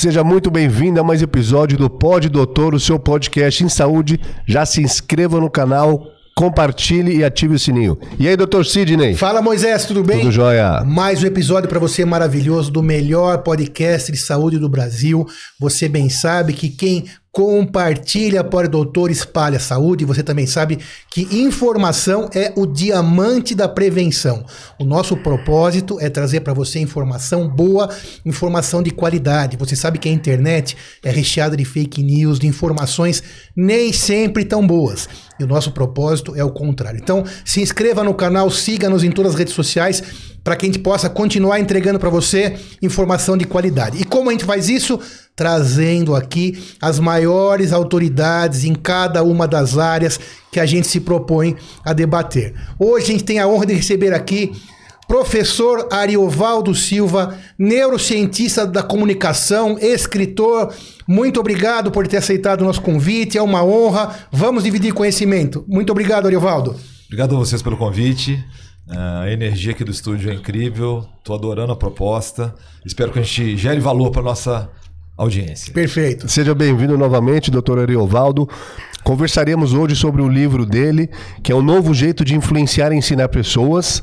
Seja muito bem-vindo a mais episódio do Pod Doutor, o seu podcast em saúde. Já se inscreva no canal, compartilhe e ative o sininho. E aí, doutor Sidney? Fala, Moisés, tudo bem? Tudo jóia. Mais um episódio para você maravilhoso do melhor podcast de saúde do Brasil. Você bem sabe que quem compartilha o doutor espalha saúde. Você também sabe que informação é o diamante da prevenção. O nosso propósito é trazer para você informação boa, informação de qualidade. Você sabe que a internet é recheada de fake news, de informações nem sempre tão boas. E o nosso propósito é o contrário. Então, se inscreva no canal, siga-nos em todas as redes sociais para que a gente possa continuar entregando para você informação de qualidade. E como a gente faz isso? Trazendo aqui as maiores autoridades em cada uma das áreas que a gente se propõe a debater. Hoje a gente tem a honra de receber aqui professor Ariovaldo Silva, neurocientista da comunicação, escritor. Muito obrigado por ter aceitado o nosso convite, é uma honra. Vamos dividir conhecimento. Muito obrigado, Ariovaldo. Obrigado a vocês pelo convite. A energia aqui do estúdio é incrível. Estou adorando a proposta. Espero que a gente gere valor para nossa audiência. Perfeito. Seja bem-vindo novamente, doutor Ariovaldo. Conversaremos hoje sobre o livro dele, que é o novo jeito de influenciar e ensinar pessoas,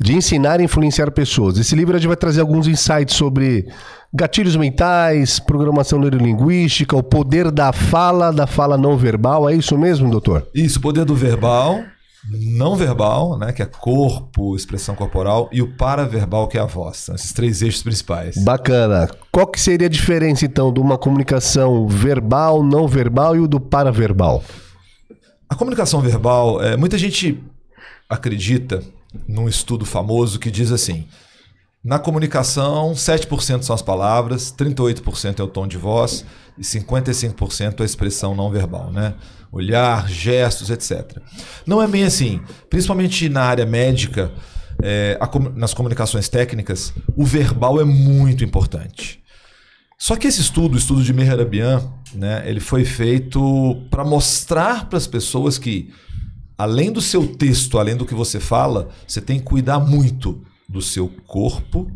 de ensinar e influenciar pessoas. Esse livro a gente vai trazer alguns insights sobre gatilhos mentais, programação neurolinguística, o poder da fala, da fala não verbal. É isso mesmo, doutor? Isso, o poder do verbal não verbal, né, que é corpo, expressão corporal, e o paraverbal, que é a voz. São esses três eixos principais. Bacana. Qual que seria a diferença, então, de uma comunicação verbal, não verbal e o do paraverbal? A comunicação verbal, é, muita gente acredita num estudo famoso que diz assim: na comunicação, 7% são as palavras, 38% é o tom de voz e 55% é a expressão não verbal, né? olhar, gestos, etc. Não é bem assim. Principalmente na área médica, é, a, nas comunicações técnicas, o verbal é muito importante. Só que esse estudo, o estudo de Mehrabian, né, ele foi feito para mostrar para as pessoas que, além do seu texto, além do que você fala, você tem que cuidar muito do seu corpo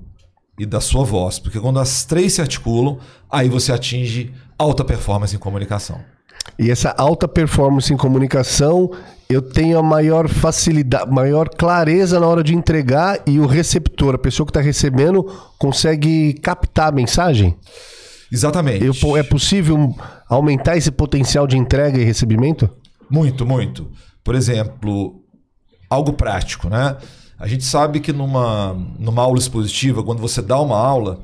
e da sua voz. Porque quando as três se articulam, aí você atinge alta performance em comunicação. E essa alta performance em comunicação, eu tenho a maior facilidade, maior clareza na hora de entregar e o receptor, a pessoa que está recebendo, consegue captar a mensagem? Exatamente. Eu, é possível aumentar esse potencial de entrega e recebimento? Muito, muito. Por exemplo, algo prático, né? A gente sabe que numa, numa aula expositiva, quando você dá uma aula,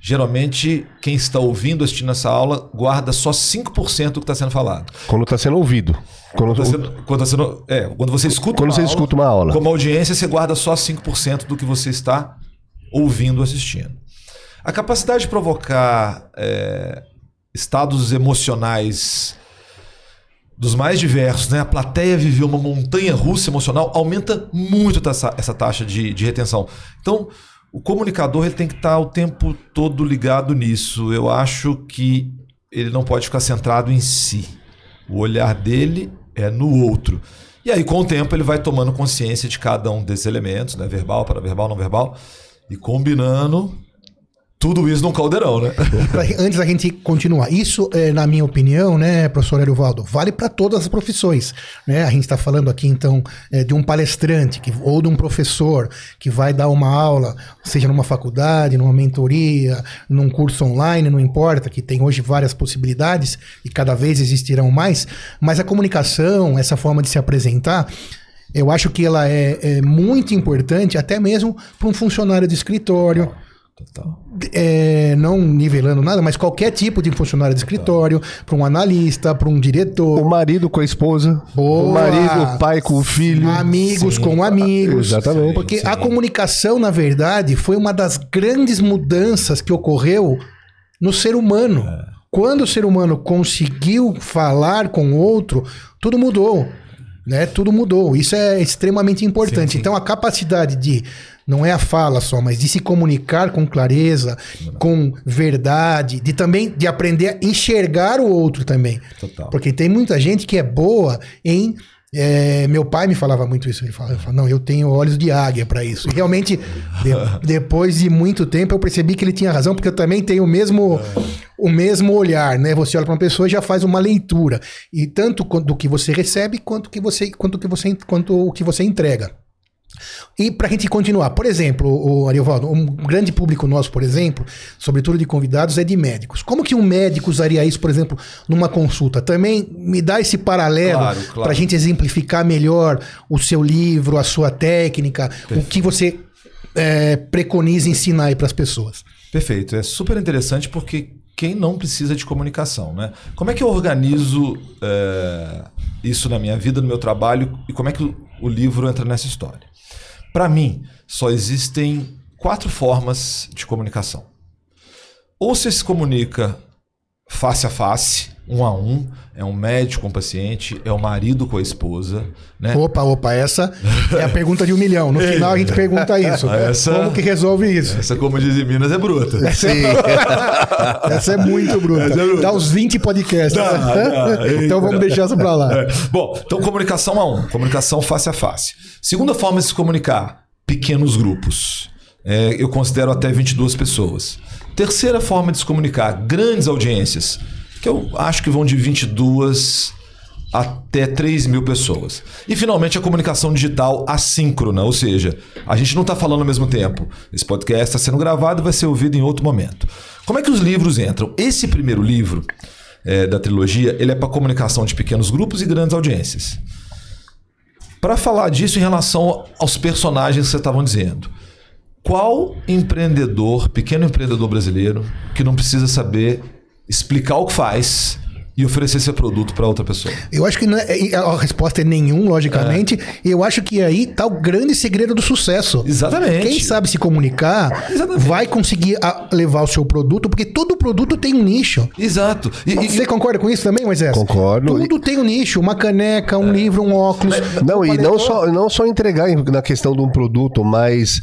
geralmente quem está ouvindo, assistindo essa aula, guarda só 5% do que está sendo falado. Quando está sendo ouvido. Quando, quando, sendo, quando, tá sendo, é, quando você escuta quando uma você aula, escuta uma aula. Como audiência, você guarda só 5% do que você está ouvindo, assistindo. A capacidade de provocar é, estados emocionais dos mais diversos, né? A plateia viver uma montanha russa emocional aumenta muito essa, essa taxa de, de retenção. Então, o comunicador ele tem que estar o tempo todo ligado nisso. Eu acho que ele não pode ficar centrado em si. O olhar dele é no outro. E aí, com o tempo, ele vai tomando consciência de cada um desses elementos, né? verbal, paraverbal, não verbal, e combinando tudo isso num caldeirão, né? Antes da gente continuar, isso, é, na minha opinião, né, professor Erivaldo, vale para todas as profissões. Né? A gente está falando aqui, então, é, de um palestrante que, ou de um professor que vai dar uma aula, seja numa faculdade, numa mentoria, num curso online, não importa, que tem hoje várias possibilidades e cada vez existirão mais, mas a comunicação, essa forma de se apresentar, eu acho que ela é, é muito importante, até mesmo para um funcionário de escritório. Total. É, não nivelando nada, mas qualquer tipo de funcionário de escritório, para um analista, para um diretor. O marido com a esposa. Boa. O marido, o pai com o filho. Amigos sim. com amigos. Exatamente. Porque sim. a comunicação, na verdade, foi uma das grandes mudanças que ocorreu no ser humano. É. Quando o ser humano conseguiu falar com o outro, tudo mudou. Né? Tudo mudou. Isso é extremamente importante. Sim, então, a capacidade de não é a fala só, mas de se comunicar com clareza, com verdade, de também de aprender a enxergar o outro também. Total. Porque tem muita gente que é boa em É, meu pai me falava muito isso. Ele falava, não, eu tenho olhos de águia para isso. E realmente, de- depois de muito tempo, eu percebi que ele tinha razão, porque eu também tenho o mesmo, o mesmo olhar, né? Você olha para uma pessoa e já faz uma leitura. E tanto do que você recebe, quanto que você, quanto que você, quanto o que você entrega. E para a gente continuar, por exemplo, o Ariovaldo, um grande público nosso, por exemplo, sobretudo de convidados, é de médicos. Como que um médico usaria isso, por exemplo, numa consulta? Também me dá esse paralelo Claro, claro. para a gente exemplificar melhor o seu livro, a sua técnica, o que você é, preconiza ensinar aí para as pessoas. Perfeito. É super interessante porque quem não precisa de comunicação, né? Como é que eu organizo é, isso na minha vida, no meu trabalho e como é que o, o livro entra nessa história? Para mim, só existem quatro formas de comunicação. Ou você se comunica face a face, um a um, é um médico com o paciente, é o marido com a esposa, né? Opa, opa, essa é a pergunta de um milhão. No final a gente pergunta isso. Essa- Como que resolve isso? Essa, como diz em Minas, é bruta. Essa é muito bruta. Essa é bruta. Dá uns 20 podcasts. Dá, dá. então vamos deixar essa pra lá. É. Bom, então comunicação a um, comunicação face a face. Segunda forma de se comunicar, pequenos grupos. É, eu considero até 22 pessoas. Terceira forma de se comunicar, grandes audiências, que eu acho que vão de 22 até 3 mil pessoas. E finalmente a comunicação digital assíncrona, ou seja, a gente não está falando ao mesmo tempo. Esse podcast está sendo gravado e vai ser ouvido em outro momento. Como é que os livros entram? Esse primeiro livro é, da trilogia, ele é para comunicação de pequenos grupos e grandes audiências. Para falar disso em relação aos personagens que vocês estavam dizendo. Qual empreendedor, pequeno empreendedor brasileiro, que não precisa saber explicar o que faz e oferecer seu produto para outra pessoa? Eu acho que não é- a resposta é nenhum, logicamente. E eu acho que aí tá o grande segredo do sucesso. Exatamente. Quem sabe se comunicar Exatamente. vai conseguir a- levar o seu produto, porque todo produto tem um nicho. Exato. E, e- Você concorda com isso também, Moisés? Concordo. Tudo tem um nicho, uma caneca, um livro, um óculos. Não, um e não só, não só entregar na questão de um produto, mas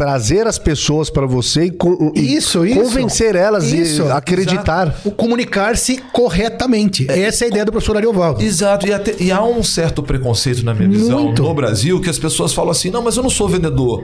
trazer as pessoas para você e, con- e Isso, isso. convencer elas Isso, e acreditar. O comunicar-se corretamente. Essa é a ideia do professor Ariovaldo. Exato, e, até- e há um certo preconceito na minha visão Muito. no Brasil que as pessoas falam assim: não, mas eu não sou vendedor.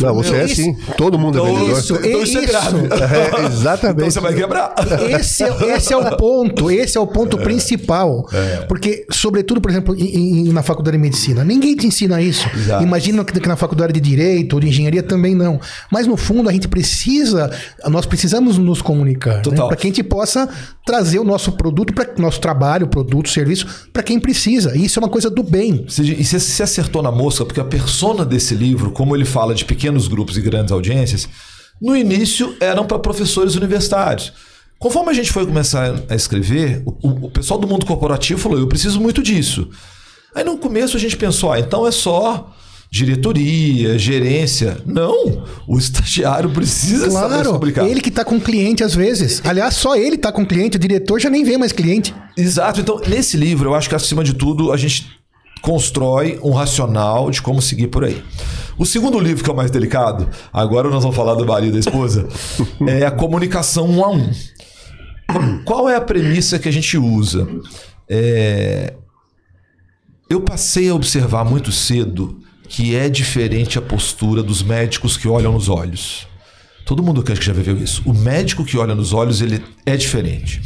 Não, você "Meu, é assim. Todo mundo é Então, vendedor. isso, então isso é grave. É, exatamente. Então você vai quebrar. Esse é, esse é o ponto, esse é o ponto principal. Porque, sobretudo, por exemplo, em- em- na faculdade de medicina, ninguém te ensina isso. Exato. Imagina que, que na faculdade de direito ou de engenharia também não. Mas no fundo a gente precisa, nós precisamos nos comunicar, Total. para que a gente possa trazer o nosso produto para nosso trabalho, produto, serviço para quem precisa. E isso é uma coisa do bem. E você se acertou na mosca, porque a persona desse livro, como ele fala de pequenos grupos e grandes audiências, no início eram para professores universitários. Conforme a gente foi começar a escrever, o, o- pessoal do mundo corporativo falou: eu preciso muito disso. Aí no começo a gente pensou: ah, então é só diretoria, gerência. Não! O estagiário precisa saber Claro, comunicar. ele que está com cliente às vezes. Aliás, só ele está com cliente, o diretor já nem vê mais cliente. Exato. Então, nesse livro, eu acho que acima de tudo a gente constrói um racional de como seguir por aí. O segundo livro, que é o mais delicado, agora nós vamos falar do marido e da esposa, é a comunicação um a um. Qual é a premissa que a gente usa? É, Eu passei a observar muito cedo que é diferente a postura dos médicos que olham nos olhos. Todo mundo que acho que já viveu isso. O médico que olha nos olhos, ele é diferente.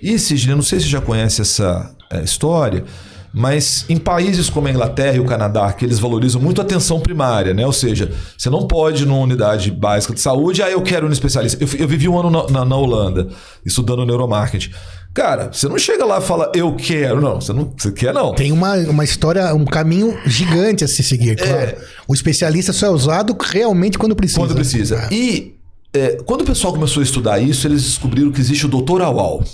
E, Sidney, não sei se você já conhece essa eh, história, mas em países como a Inglaterra e o Canadá, que eles valorizam muito a atenção primária, né? Ou seja, você não pode ir numa unidade básica de saúde, ah, eu quero um especialista. Eu, eu vivi um ano na, na- na Holanda, estudando neuromarketing. Cara, você não chega lá e fala, eu quero. Não, você não você quer, não. Tem uma, uma história, um caminho gigante a se seguir, claro. O especialista só é usado realmente quando precisa. Quando precisa. É. E é, quando o pessoal começou a estudar isso, eles descobriram que existe o doutor Awal.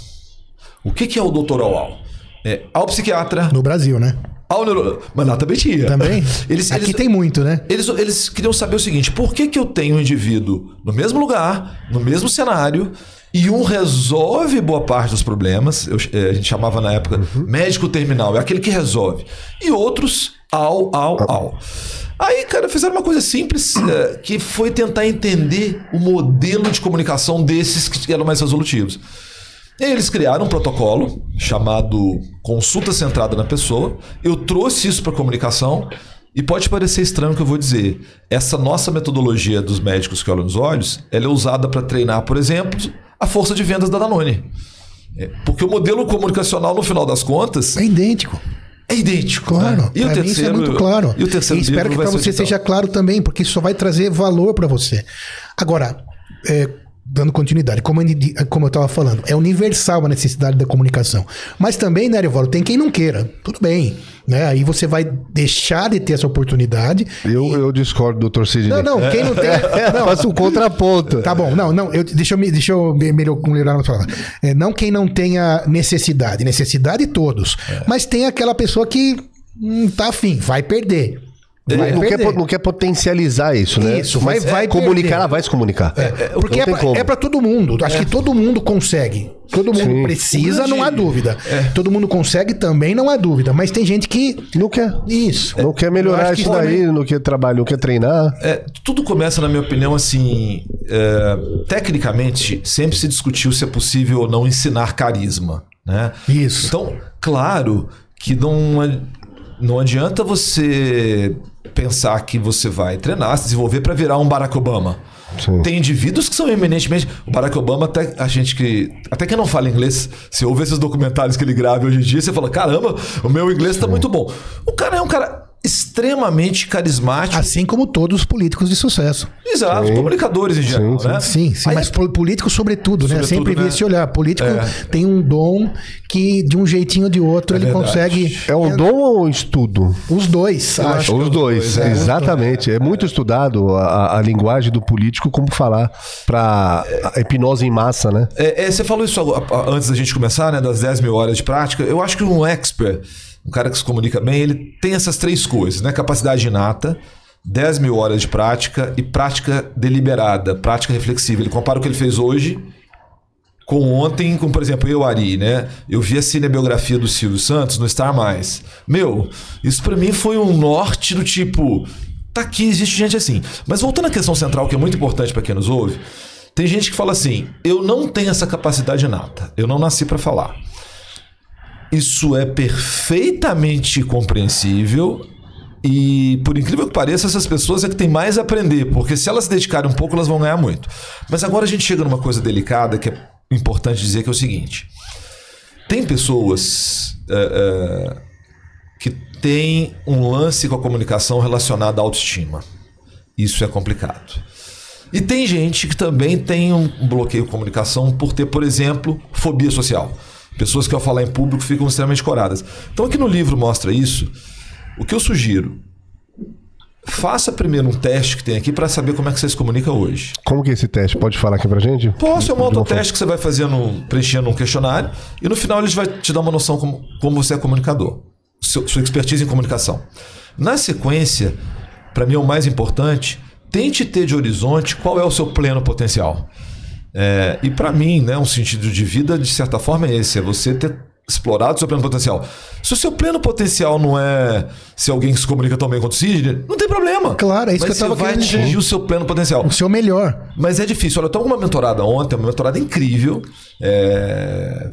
O que, que é o doutor Awal? É, ao psiquiatra, No Brasil, né? ao neuro... Mas lá também tinha. Também? Eles, Aqui eles, tem muito, né? eles, eles queriam saber o seguinte: por que, que eu tenho um indivíduo no mesmo lugar, no mesmo cenário, e um resolve boa parte dos problemas? Eu- eh, a gente chamava na época médico terminal, é aquele que resolve. E outros, ao, ao, ao. Aí, cara, fizeram uma coisa simples, eh, que foi tentar entender o modelo de comunicação desses que eram mais resolutivos. Eles criaram um protocolo chamado consulta centrada na pessoa. Eu trouxe isso para comunicação e pode parecer estranho o que eu vou dizer. Essa nossa metodologia dos médicos que olham nos olhos, ela é usada para treinar, por exemplo, a força de vendas da Danone. É, porque o modelo comunicacional, no final das contas, É idêntico. é idêntico. Claro, né? E o mim isso é terceiro, muito claro. E o terceiro E espero que para você seja claro também, porque isso só vai trazer valor para você. Agora, é, dando continuidade, como, eu- como eu estava falando, é universal a necessidade da comunicação. Mas também, né, Arevalo, tem quem não queira. Tudo bem. Né? Aí você vai deixar de ter essa oportunidade. Eu, eu discordo, doutor Sidney. Não, não, quem não tem. Não, Faço um contraponto. Tá bom, não, não, eu, deixa, eu, deixa eu me- melhor- melhorar na palavra. É, não quem não tenha necessidade, necessidade todos. É. Mas tem aquela pessoa que hum, tá afim, vai perder. Vai não, quer, não quer potencializar isso, né? Isso, vai- Mas vai comunicar, perder. ela vai se comunicar. Porque Não é tem pra, como. é todo mundo. Acho que todo mundo consegue. Todo mundo Sim. precisa, não há dúvida. Todo mundo consegue também, não há dúvida. Mas tem gente que. Não quer. Isso. Não quer melhorar isso também- daí, não quer trabalhar, não quer treinar. É, tudo começa, na minha opinião, assim. é, tecnicamente, sempre se discutiu se é possível ou não ensinar carisma. Né? Isso. Então, claro que não, não adianta você pensar que você vai treinar, se desenvolver para virar um Barack Obama. Sim. Tem indivíduos que são eminentemente. O Barack Obama, até a gente que. Até quem não fala inglês, você ouve esses documentários que ele grava hoje em dia, você fala: caramba, o meu inglês tá muito bom. O cara é um cara extremamente carismático. Assim como todos os políticos de sucesso. Exato, comunicadores em geral, sim. né? Sim, sim, Aí- mas po- político sobretudo, né? Sobretudo, Sempre vi né? esse olhar. Político É. tem um dom que, de um jeitinho ou de outro, ele verdade. consegue. É um dom ou um estudo? Os dois, acho. Os dois, dois, é. exatamente. É muito estudado a, a linguagem do político, como falar para hipnose em massa, né? É, é, você falou isso antes da gente começar, né? Das 10 mil horas de prática. Eu acho que um expert, um cara que se comunica bem, ele tem essas três coisas, né? Capacidade inata, 10 mil horas de prática e prática deliberada, prática reflexiva. Ele compara o que ele fez hoje com ontem, com, por exemplo, eu, Ari, né? Eu vi a cinebiografia do Silvio Santos no Star Mais. Meu, isso pra mim foi um norte do tipo. Tá aqui, existe gente assim. Mas voltando à questão central, que é muito importante pra quem nos ouve, tem gente que fala assim: eu não tenho essa capacidade inata, eu não nasci pra falar. Isso é perfeitamente compreensível. E por incrível que pareça, essas pessoas é que têm mais a aprender, porque se elas se dedicarem um pouco, elas vão ganhar muito. Mas agora a gente chega numa coisa delicada que é importante dizer que é o seguinte: tem pessoas é, é, que têm um lance com a comunicação relacionado à autoestima. Isso é complicado. E tem gente que também tem um bloqueio de comunicação por ter, por exemplo, fobia social. Pessoas que ao falar em público ficam extremamente coradas. Então aqui no livro mostra isso. O que eu sugiro? Faça primeiro um teste que tem aqui para saber como é que você se comunica hoje. Como que é esse teste? Pode falar aqui pra gente? Posso, é um autoteste que você vai fazendo, preenchendo um questionário, e no final ele vai te dar uma noção como, como você é comunicador, seu- sua expertise em comunicação. Na sequência, para mim é o mais importante, tente ter de horizonte qual é o seu pleno potencial. É, e para mim, né, um sentido de vida, de certa forma, é esse: é você ter explorado o seu pleno potencial. Se o seu pleno potencial não é ser alguém que se comunica tão bem quanto o Sidney, não tem problema. Claro, é isso Mas que eu tava você vai querendo dizer. atingir o seu pleno potencial. O seu melhor. Mas é difícil. Olha, eu tô com uma mentorada ontem, uma mentorada incrível. é,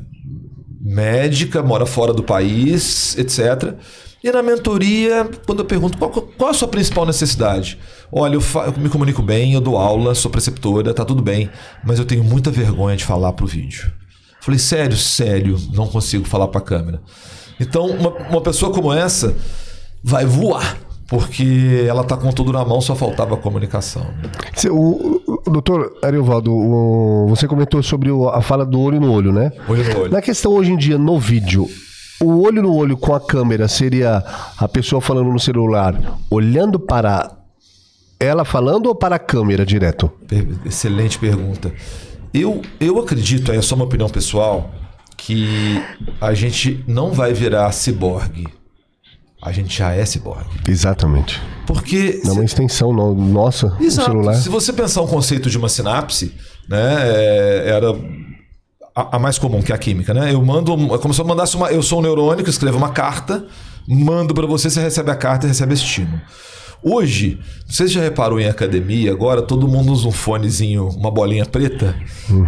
Médica, mora fora do país, etc. E na mentoria, quando eu pergunto qual, qual a sua principal necessidade? Olha, eu, eu me comunico bem, eu dou aula, sou preceptora, tá tudo bem, mas eu tenho muita vergonha de falar pro vídeo. Falei, sério, sério, não consigo falar pra câmera. Então, uma, uma pessoa como essa vai voar, porque ela tá com tudo na mão, só faltava a comunicação. né? O, o doutor Ariovaldo, o- você comentou sobre o- a fala do olho no olho, né? Olho no olho. Na questão hoje em dia, no vídeo, o olho no olho com a câmera seria a pessoa falando no celular, olhando para ela falando ou para a câmera direto? Excelente pergunta. Eu, eu acredito, aí é só uma opinião pessoal, que a gente não vai virar ciborgue. A gente já é ciborgue. Exatamente. Porque. Não é uma extensão no- nossa, Exato. celular. Se você pensar um conceito de uma sinapse, né, é, era a, a mais comum, que é a química, né? Eu mando, é como se eu mandasse uma, eu sou um neurônio que escreve uma carta, mando para você, você recebe a carta e recebe esse estímulo. Hoje, você já reparou em academia, agora todo mundo usa um fonezinho, uma bolinha preta,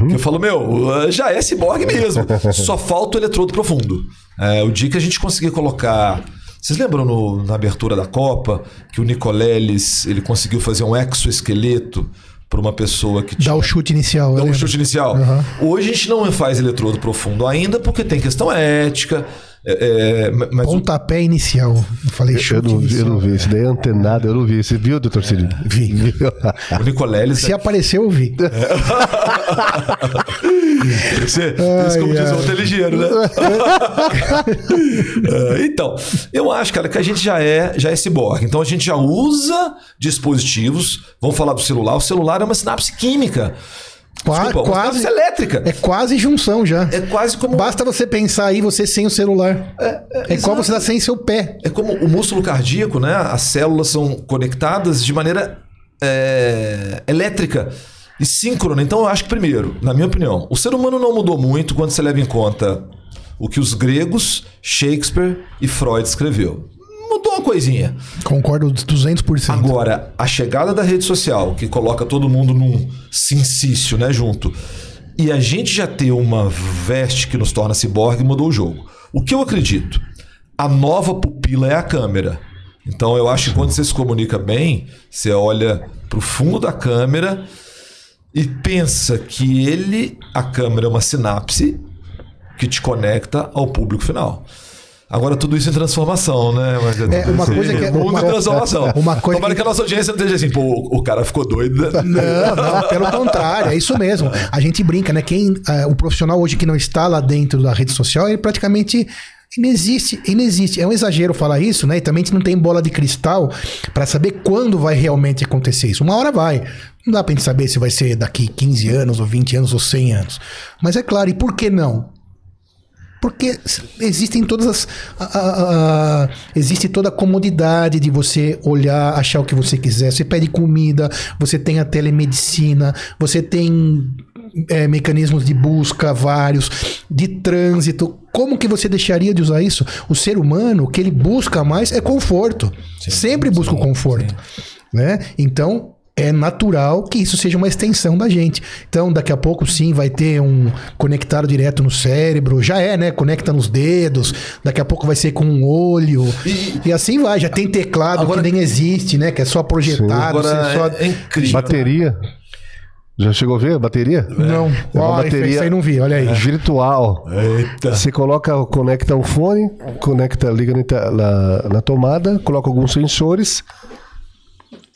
que eu falo, meu, já é ciborgue mesmo. Só falta o eletrodo profundo. É, o dia que a gente conseguir colocar vocês lembram no- na abertura da Copa que o Nicoleles ele conseguiu fazer um exoesqueleto para uma pessoa que tinha Dá o chute inicial. Dá um lembro. chute inicial. Aham. Hoje a gente não faz eletrodo profundo ainda porque tem questão ética. É, é, mas o- Pontapé inicial. Eu falei Eu chute não, vi- eu inicial. não vi, isso daí é antenado, eu não vi. Você viu, doutor Cid? vi. o Nicoleles. Se apareceu, eu vi. Você, isso como Ai, diz o ai. outro é ligeiro, né? É, então, eu acho, cara, que a gente já é, já é ciborgue. Então a gente já usa dispositivos. Vamos falar do celular. O celular é uma sinapse química. Qua- Desculpa, quase- elétrica. É quase junção já. É quase como. Basta você pensar aí, você sem o celular. É, igual você tá sem seu pé. É como o músculo cardíaco, né? As células são conectadas de maneira é, elétrica e síncrona. Então, eu acho que, primeiro, na minha opinião, o ser humano não mudou muito quando você leva em conta o que os gregos, Shakespeare e Freud escreveu. Mudou uma coisinha. Concordo 200%. Agora, a chegada da rede social, que coloca todo mundo num sincício, né, junto, e a gente já ter uma veste que nos torna ciborgue, mudou o jogo. O que eu acredito? A nova pupila é a câmera. Então eu acho que quando você se comunica bem, você olha para o fundo da câmera e pensa que ele, a câmera é uma sinapse que te conecta ao público final. Agora tudo isso em transformação, né? Mas É, uma coisa que é- mundo uma- em transformação. uma coisa Tomara que- que... a nossa audiência não esteja assim, pô, o cara ficou doido. né? Não, não, pelo contrário, é isso mesmo. A gente brinca, né? Quem, ah, o profissional hoje que não está lá dentro da rede social, ele praticamente inexiste, inexiste. É um exagero falar isso, né? E também a gente não tem bola de cristal para saber quando vai realmente acontecer isso. Uma hora vai. Não dá pra gente saber se vai ser daqui 15 anos, ou 20 anos, ou 100 anos. Mas é claro, e por que não? Porque existem todas as. a- a- a- existe toda a comodidade de você olhar, achar o que você quiser. Você pede comida, você tem a telemedicina, você tem é, mecanismos de busca vários, de trânsito. Como que você deixaria de usar isso? O ser humano, o que ele busca mais é conforto. Sempre busca o conforto. Né? Então, é natural que isso seja uma extensão da gente. Então, daqui a pouco, sim, vai ter um conectado direto no cérebro. Já é, né? Conecta nos dedos. Daqui a pouco vai ser com um olho. E, assim vai. Já tem teclado Agora- que nem existe, né? Que é só projetado. Agora você só... é, é incrível. Bateria. Já chegou a ver a bateria? Não. É uma Ó, bateria isso aí não vi. Olha aí. virtual. Eita. Você coloca, conecta um fone, conecta, liga na- na tomada, coloca alguns sensores.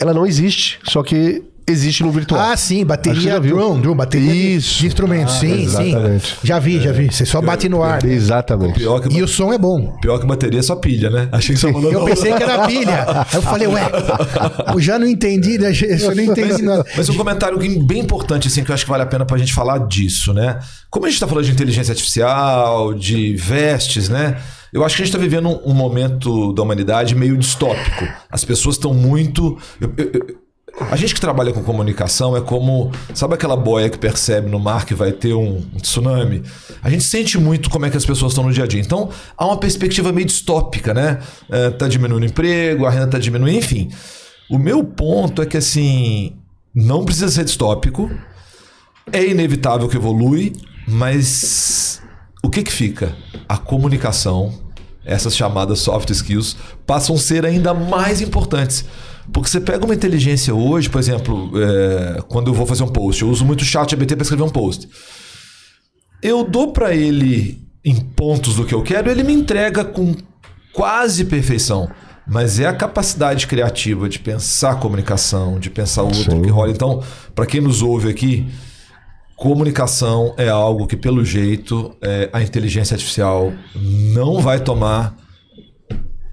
Ela não existe, só que existe no virtual. Ah, sim, bateria viu. drone, drone, bateria de- Isso. de instrumentos. sim, exatamente. sim. Já vi, já vi. Você só bate no ar. Exatamente. Pior que, E o som é bom. pior que bateria é só pilha, né? Achei que você mandou. Eu pensei que era pilha. Aí eu falei, ué, eu já não entendi, né? eu não entendi nada. Mas um comentário bem importante, assim, que eu acho que vale a pena pra gente falar disso, né? Como a gente tá falando de inteligência artificial, de vestes, né? Eu acho que a gente tá vivendo um, um momento da humanidade meio distópico. As pessoas estão muito. eu- eu- eu- a gente que trabalha com comunicação é como. Sabe aquela boia que percebe no mar que vai ter um, tsunami? A gente sente muito como é que as pessoas estão no dia a dia. Então, há uma perspectiva meio distópica, né? É, tá diminuindo o emprego, a renda tá diminuindo, enfim. O meu ponto é que, assim, não precisa ser distópico. É inevitável que evolui, mas o que que fica? A comunicação, essas chamadas soft skills, passam a ser ainda mais importantes. Porque você pega uma inteligência hoje, por exemplo, é, quando eu vou fazer um post, eu uso muito o chat ABT para escrever um post. Eu dou para ele em pontos do que eu quero, ele me entrega com quase perfeição. Mas é a capacidade criativa de pensar a comunicação, de pensar o outro Sim. que rola. Então, para quem nos ouve aqui, comunicação é algo que, pelo jeito, é, a inteligência artificial não vai tomar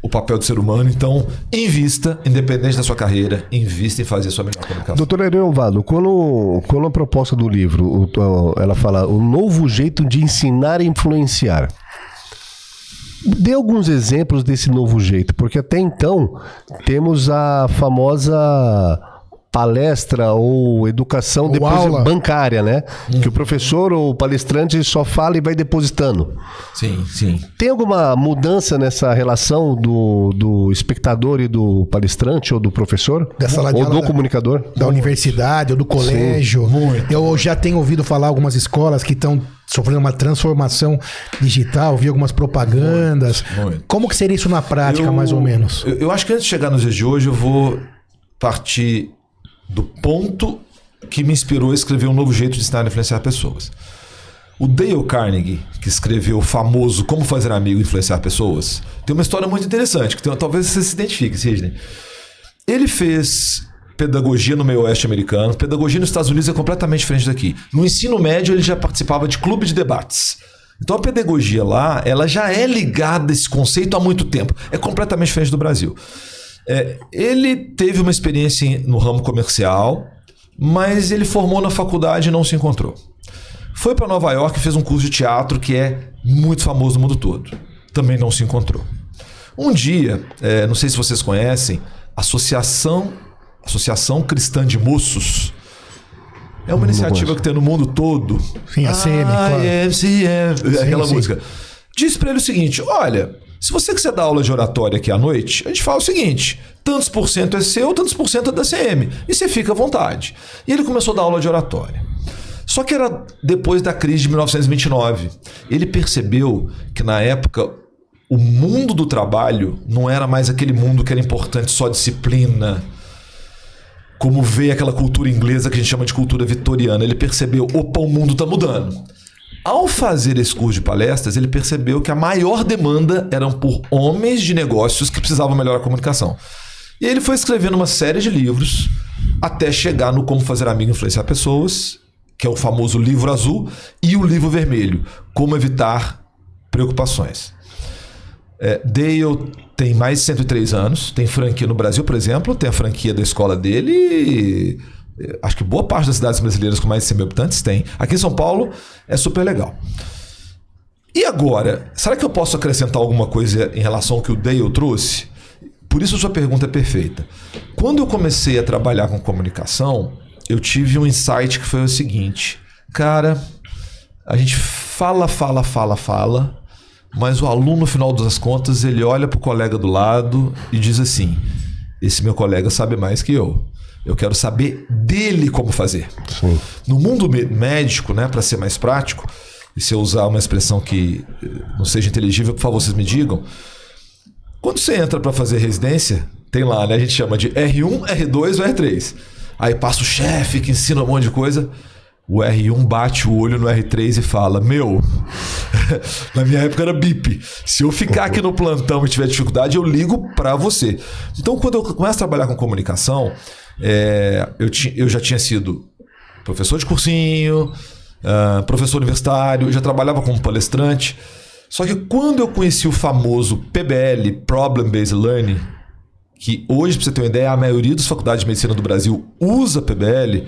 o papel do ser humano. Então, invista, independente da sua carreira, invista em fazer a sua melhor comunicação. Doutor Ariovaldo, quando, quando a proposta do livro, ela fala o novo jeito de ensinar e influenciar. Dê alguns exemplos desse novo jeito, porque até então temos a famosa palestra ou educação Ou depois aula. bancária, né? Que o professor ou o palestrante só fala e vai depositando. Sim, sim. Tem alguma mudança nessa relação do, do espectador e do palestrante ou do professor? Da sala de ou do da- comunicador? da universidade ou do colégio. muito. Eu já tenho ouvido falar algumas escolas que estão sofrendo uma transformação digital, vi algumas propagandas. muito. Como que seria isso na prática, Eu- mais ou menos? Eu, eu acho que antes de chegar nos dias de hoje, eu vou partir do ponto que me inspirou a escrever um novo jeito de ensinar e influenciar pessoas. O Dale Carnegie, que escreveu o famoso Como Fazer Amigo e Influenciar Pessoas, tem uma história muito interessante, que tem- talvez você se identifique, Sidney. Ele fez pedagogia no meio oeste americano. Pedagogia nos Estados Unidos é completamente diferente daqui. No ensino médio, ele já participava de clube de debates. Então a pedagogia lá, ela já é ligada a esse conceito há muito tempo. É completamente diferente do Brasil. É, ele teve uma experiência no ramo comercial, mas ele formou na faculdade e não se encontrou. Foi para Nova York e fez um curso de teatro que é muito famoso no mundo todo. Também não se encontrou. Um dia, é, não sei se vocês conhecem, Associação, Associação Cristã de Moços. É uma iniciativa que tem no mundo todo. Sim, a CM, claro. IMCM, aquela sim. música. Disse para ele o seguinte: olha, se você quiser dar aula de oratória aqui à noite, a gente fala o seguinte: tantos por cento é seu, tantos por cento é da CM. E você fica à vontade. E ele começou a dar aula de oratória. Só que era depois da crise de 1929. Ele percebeu que na época o mundo do trabalho não era mais aquele mundo que era importante só disciplina, como veio aquela cultura inglesa que a gente chama de cultura vitoriana. Ele percebeu, opa, o mundo está mudando. Ao fazer esse curso de palestras, ele percebeu que a maior demanda eram por homens de negócios que precisavam melhorar a comunicação. E ele foi escrevendo uma série de livros até chegar no Como Fazer Amigo e Influenciar Pessoas, que é o famoso livro azul, e o livro vermelho, Como Evitar Preocupações. É, Dale tem mais de 103 anos, tem franquia no Brasil, por exemplo, tem a franquia da escola dele. e, acho que boa parte das cidades brasileiras com mais de 100 mil habitantes tem. Aqui em São Paulo é super legal. E agora, será que eu posso acrescentar alguma coisa em relação ao que o Dale trouxe? Por isso sua pergunta é perfeita. Quando eu comecei a trabalhar com comunicação, eu tive um insight que foi o seguinte: cara, a gente fala, fala, fala, fala, mas o aluno, no final das contas, ele olha para o colega do lado e diz assim: esse meu colega sabe mais que eu. Eu quero saber dele como fazer. Sim. No mundo médico, né, para ser mais prático, e se eu usar uma expressão que eh, não seja inteligível, por favor, vocês me digam. Quando você entra para fazer residência, tem lá, né, a gente chama de R1, R2 ou R3. Aí passa o chefe que ensina um monte de coisa. O R1 bate o olho no R3 e fala: Meu, na minha época era bip. Se eu ficar aqui no plantão e tiver dificuldade, eu ligo para você. Então, quando eu começo a trabalhar com comunicação, é, eu, ti- eu já tinha sido professor de cursinho, ah, professor universitário, já trabalhava como palestrante. Só que quando eu conheci o famoso PBL, Problem Based Learning, que hoje, para você ter uma ideia, a maioria das faculdades de medicina do Brasil usa PBL,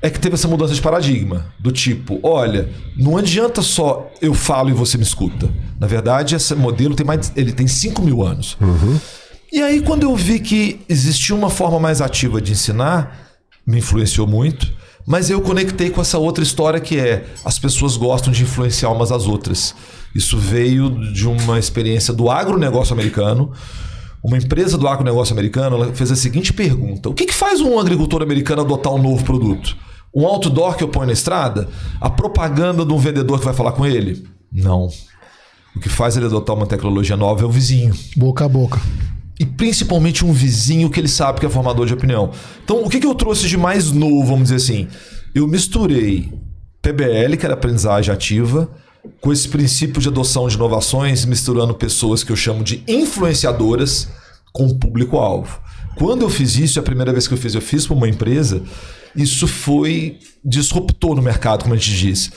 é que teve essa mudança de paradigma. Do tipo, olha, não adianta só eu falo e você me escuta. Na verdade, esse modelo tem mais. Ele tem 5 mil anos. E aí, quando eu vi que existia uma forma mais ativa de ensinar, me influenciou muito. Mas eu conectei com essa outra história que é as pessoas gostam de influenciar umas às outras. Isso veio de uma experiência do agronegócio americano. Uma empresa do agronegócio americano fez a seguinte pergunta: O que, que faz um agricultor americano adotar um novo produto? Um outdoor que eu ponho na estrada? A propaganda de um vendedor que vai falar com ele? Não. O que faz ele adotar uma tecnologia nova é o vizinho Boca a boca. E principalmente um vizinho que ele sabe que é formador de opinião. Então, o que, que eu trouxe de mais novo, vamos dizer assim? Eu misturei PBL, que era aprendizagem ativa, com esse princípio de adoção de inovações, misturando pessoas que eu chamo de influenciadoras com o público-alvo. Quando eu fiz isso, a primeira vez que eu fiz, eu fiz para uma empresa, isso foi disruptor no mercado, como a gente diz.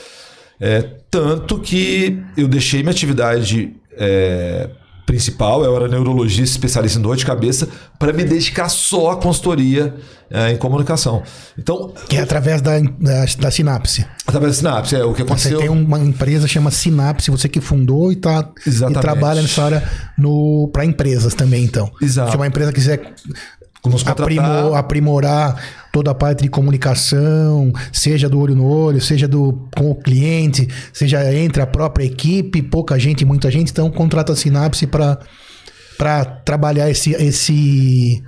É, tanto que eu deixei minha atividade é, principal, eu era neurologista especialista em dor de cabeça, para me dedicar só à consultoria é, em comunicação. Então, Que é através da, da, da Sinapse. através da Sinapse, é o que Você aconteceu. tem uma empresa chama Sinapse, você que fundou e, tá, e Exatamente. trabalha nessa área para empresas também, então. Exato. Se uma empresa quiser Nos contratar. aprimo- aprimorar toda a parte de comunicação, seja do olho no olho, seja do com o cliente, seja entre a própria equipe, pouca gente, muita gente, então contrata a Sinapse para para trabalhar esse esse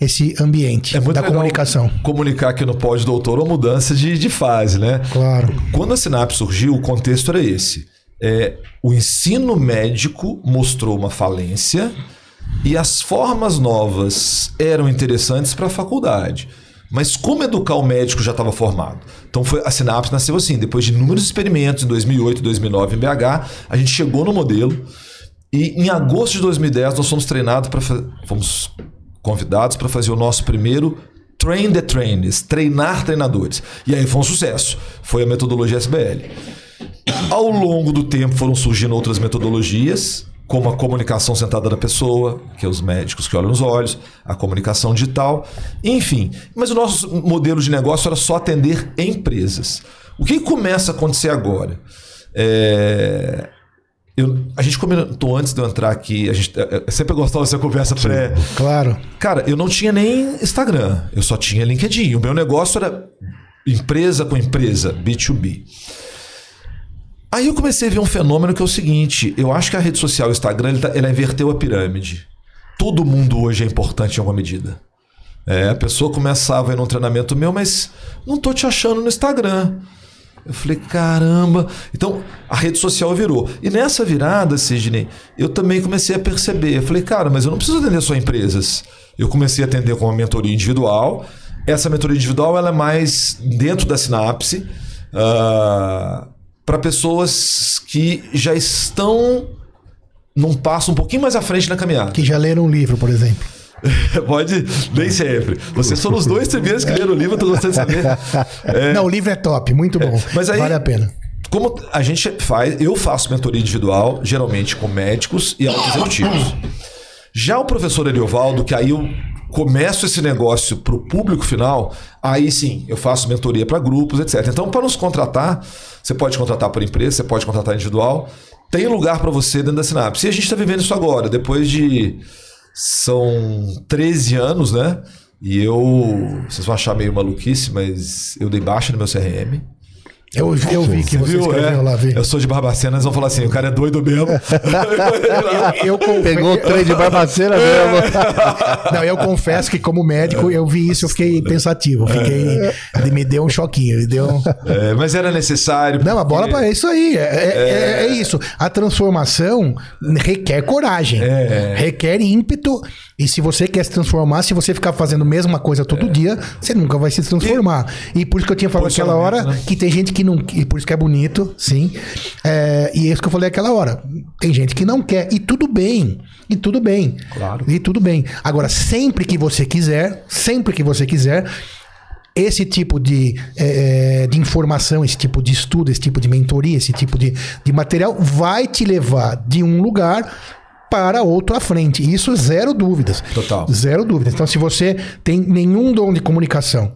esse ambiente É da comunicação. Comunicar aqui no pós-doutor uma mudança de, de fase, né? Claro. Quando a Sinapse surgiu, o contexto era esse. É, o ensino médico mostrou uma falência e as formas novas eram interessantes para a faculdade. Mas como educar o médico já estava formado? Então foi, a Sinapse nasceu assim, depois de inúmeros experimentos em 2008 e 2009 em BH, a gente chegou no modelo e em agosto de 2010 nós fomos treinados para fomos convidados para fazer o nosso primeiro Train the Trainers, treinar treinadores. E aí foi um sucesso. Foi a metodologia SBL. Ao longo do tempo foram surgindo outras metodologias, como a comunicação sentada na pessoa, que é os médicos que olham nos olhos, a comunicação digital, enfim. Mas o nosso modelo de negócio era só atender empresas. O que começa a acontecer agora? É, eu- a gente comentou antes de eu entrar aqui, a gente é, é sempre gostava dessa conversa pré. Claro. Cara, eu não tinha nem Instagram, eu só tinha LinkedIn. O meu negócio era empresa com empresa, B2B. Aí eu comecei a ver um fenômeno que é o seguinte: eu acho que a rede social, o Instagram, ele tá- ela inverteu a pirâmide. Todo mundo hoje é importante em alguma medida. É, a pessoa começava ir num treinamento meu, mas não tô te achando no Instagram. Eu falei, caramba. Então, a rede social virou. E nessa virada, Sidney, eu também comecei a perceber. Eu falei, cara, mas eu não preciso atender só empresas. Eu comecei a atender com uma mentoria individual. Essa mentoria individual ela é mais dentro da sinapse para pessoas que já estão num passo um pouquinho mais à frente na caminhada. Que já leram um livro, por exemplo. Pode, nem sempre. Vocês foram os dois primeiros que leram o livro, eu tô gostando de saber. É, Não, o livro é top, muito bom. mas aí- vale a pena. Como a gente faz, eu faço mentoria individual, geralmente com médicos e altos executivos. Já o professor Eliovaldo, que aí eu começo esse negócio para o público final, aí sim, eu faço mentoria para grupos, etc. Então, para nos contratar, você pode contratar por empresa, você pode contratar individual, tem lugar para você dentro da Sinapse. E a gente está vivendo isso agora, depois de. São 13 anos, né? E eu. Vocês vão achar meio maluquice, mas eu dei baixa no meu CRM. Eu, eu vi que você escreveu É, lá, vi. Eu sou de Barbacena, eles vão falar assim: o cara é doido mesmo. Eu, eu Pegou o trem de Barbacena mesmo. Não, eu confesso que como médico eu vi isso, eu fiquei pensativo, fiquei, me deu um choquinho, me deu. É, mas era necessário. Não, a bola porque- para é isso aí, é, é- é- é isso. A transformação requer coragem, É. requer ímpeto. E se você quer se transformar, se você ficar fazendo a mesma coisa todo dia, você nunca vai se transformar. E, por isso que eu tinha falado aquela hora né? que tem gente que não. E por isso que é bonito, sim. É, e é isso que eu falei aquela hora. Tem gente que não quer. E tudo bem. E tudo bem. Claro. E tudo bem. Agora, sempre que você quiser, sempre que você quiser, esse tipo de, eh, de informação, esse tipo de estudo, esse tipo de mentoria, esse tipo de, de material vai te levar de um lugar para outro à frente. Isso zero dúvidas. Total. Zero dúvidas. Então, se você tem nenhum dom de comunicação